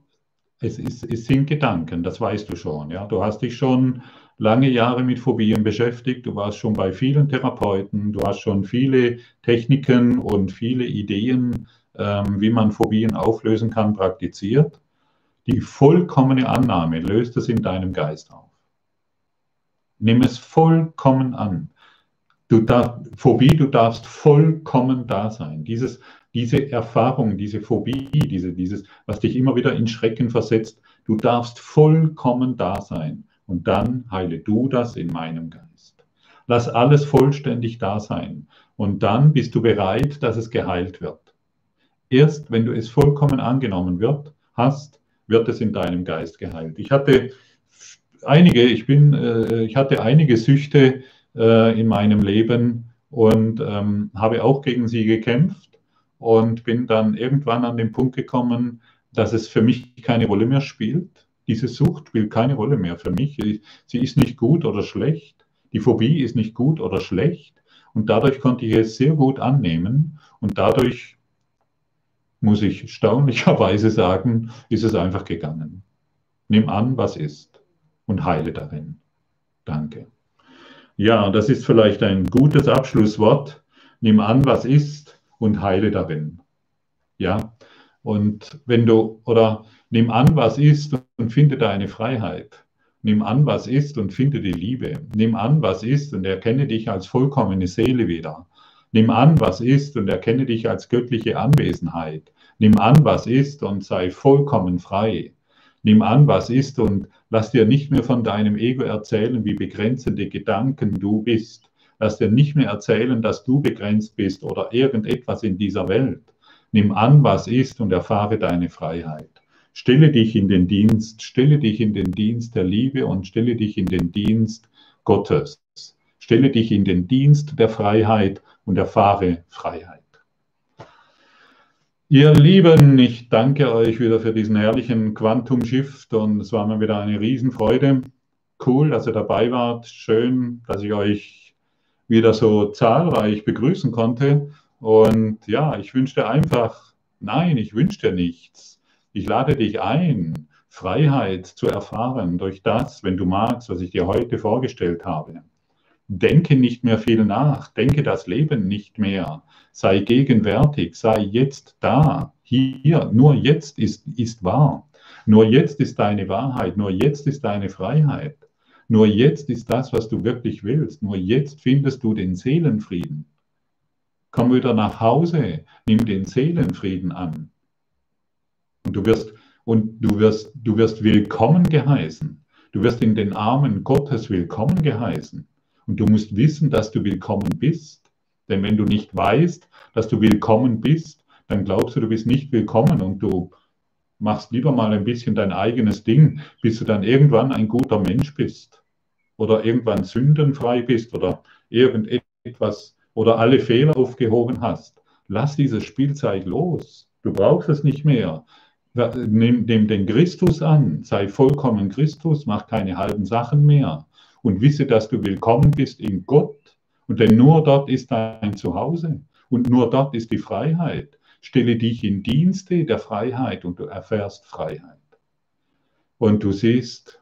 es, ist, es sind Gedanken, das weißt du schon. Ja? Du hast dich schon lange Jahre mit Phobien beschäftigt, du warst schon bei vielen Therapeuten, du hast schon viele Techniken und viele Ideen, ähm, wie man Phobien auflösen kann, praktiziert. Die vollkommene Annahme löst es in deinem Geist auf. Nimm es vollkommen an. Du darf, Phobie, du darfst vollkommen da sein. Dieses, diese Erfahrung, diese Phobie, diese, dieses, was dich immer wieder in Schrecken versetzt, du darfst vollkommen da sein. Und dann heile du das in meinem Geist. Lass alles vollständig da sein. Und dann bist du bereit, dass es geheilt wird. Erst wenn du es vollkommen angenommen wird, hast, wird es in deinem Geist geheilt. Ich hatte einige, ich bin, äh, ich hatte einige Süchte äh, in meinem Leben und ähm, habe auch gegen sie gekämpft und bin dann irgendwann an den Punkt gekommen, dass es für mich keine Rolle mehr spielt diese Sucht spielt keine Rolle mehr für mich. Sie ist nicht gut oder schlecht. Die Phobie ist nicht gut oder schlecht. Und dadurch konnte ich es sehr gut annehmen. Und dadurch, muss ich erstaunlicherweise sagen, ist es einfach gegangen. Nimm an, was ist und heile darin. Danke. Ja, das ist vielleicht ein gutes Abschlusswort. Nimm an, was ist und heile darin. Ja, und wenn du, oder Nimm an, was ist und finde deine Freiheit. Nimm an, was ist und finde die Liebe. Nimm an, was ist und erkenne dich als vollkommene Seele wieder. Nimm an, was ist und erkenne dich als göttliche Anwesenheit. Nimm an, was ist und sei vollkommen frei. Nimm an, was ist und lass dir nicht mehr von deinem Ego erzählen, wie begrenzende Gedanken du bist. Lass dir nicht mehr erzählen, dass du begrenzt bist oder irgendetwas in dieser Welt. Nimm an, was ist und erfahre deine Freiheit. Stelle dich in den Dienst, stelle dich in den Dienst der Liebe und stelle dich in den Dienst Gottes. Stelle dich in den Dienst der Freiheit und erfahre Freiheit. Ihr Lieben, ich danke euch wieder für diesen herrlichen Quantum Shift und es war mir wieder eine Riesenfreude. Cool, dass ihr dabei wart. Schön, dass ich euch wieder so zahlreich begrüßen konnte. Und ja, ich wünsche dir einfach, nein, ich wünsche dir nichts. Ich lade dich ein, Freiheit zu erfahren durch das, wenn du magst, was ich dir heute vorgestellt habe. Denke nicht mehr viel nach, denke das Leben nicht mehr sei gegenwärtig, sei jetzt da, hier, nur jetzt ist, ist wahr. Nur jetzt ist deine Wahrheit, nur jetzt ist deine Freiheit. Nur jetzt ist das, was du wirklich willst. Nur jetzt findest du den Seelenfrieden. Komm wieder nach Hause, nimm den Seelenfrieden an. Und du wirst, und du wirst, du wirst willkommen geheißen. Du wirst in den Armen Gottes willkommen geheißen. Und du musst wissen, dass du willkommen bist. Denn wenn du nicht weißt, dass du willkommen bist, dann glaubst du, du bist nicht willkommen und du machst lieber mal ein bisschen dein eigenes Ding, bis du dann irgendwann ein guter Mensch bist oder irgendwann sündenfrei bist oder irgendetwas oder alle Fehler aufgehoben hast. Lass dieses Spielzeug los. Du brauchst es nicht mehr. Nimm, nimm den Christus an, sei vollkommen Christus, mach keine halben Sachen mehr und wisse, dass du willkommen bist in Gott und denn nur dort ist dein Zuhause und nur dort ist die Freiheit. Stelle dich in Dienste der Freiheit und du erfährst Freiheit. Und du siehst,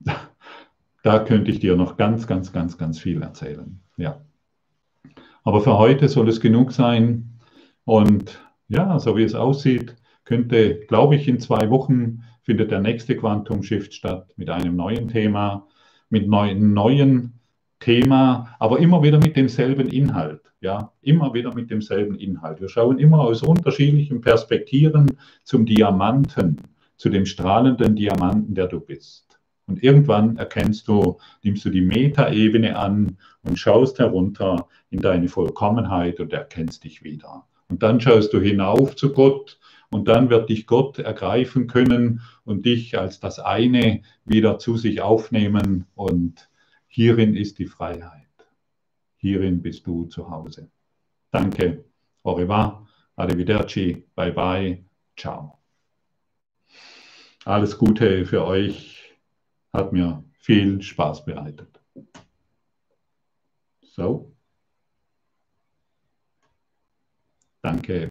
da könnte ich dir noch ganz, ganz, ganz, ganz viel erzählen. Ja. Aber für heute soll es genug sein. Und ja, so wie es aussieht, könnte, glaube ich, in zwei Wochen findet der nächste Quantum Shift statt mit einem neuen Thema, mit neuen, neuen Thema, aber immer wieder mit demselben Inhalt. Ja, immer wieder mit demselben Inhalt. Wir schauen immer aus unterschiedlichen Perspektiven zum Diamanten, zu dem strahlenden Diamanten, der du bist. Und irgendwann erkennst du, nimmst du die Metaebene an und schaust herunter in deine Vollkommenheit und erkennst dich wieder. Und dann schaust du hinauf zu Gott und dann wird dich Gott ergreifen können und dich als das eine wieder zu sich aufnehmen und Hierin ist die Freiheit. Hierin bist du zu Hause. Danke. Au revoir. Arrivederci. Bye bye. Ciao. Alles Gute für euch. Hat mir viel Spaß bereitet. So. Danke.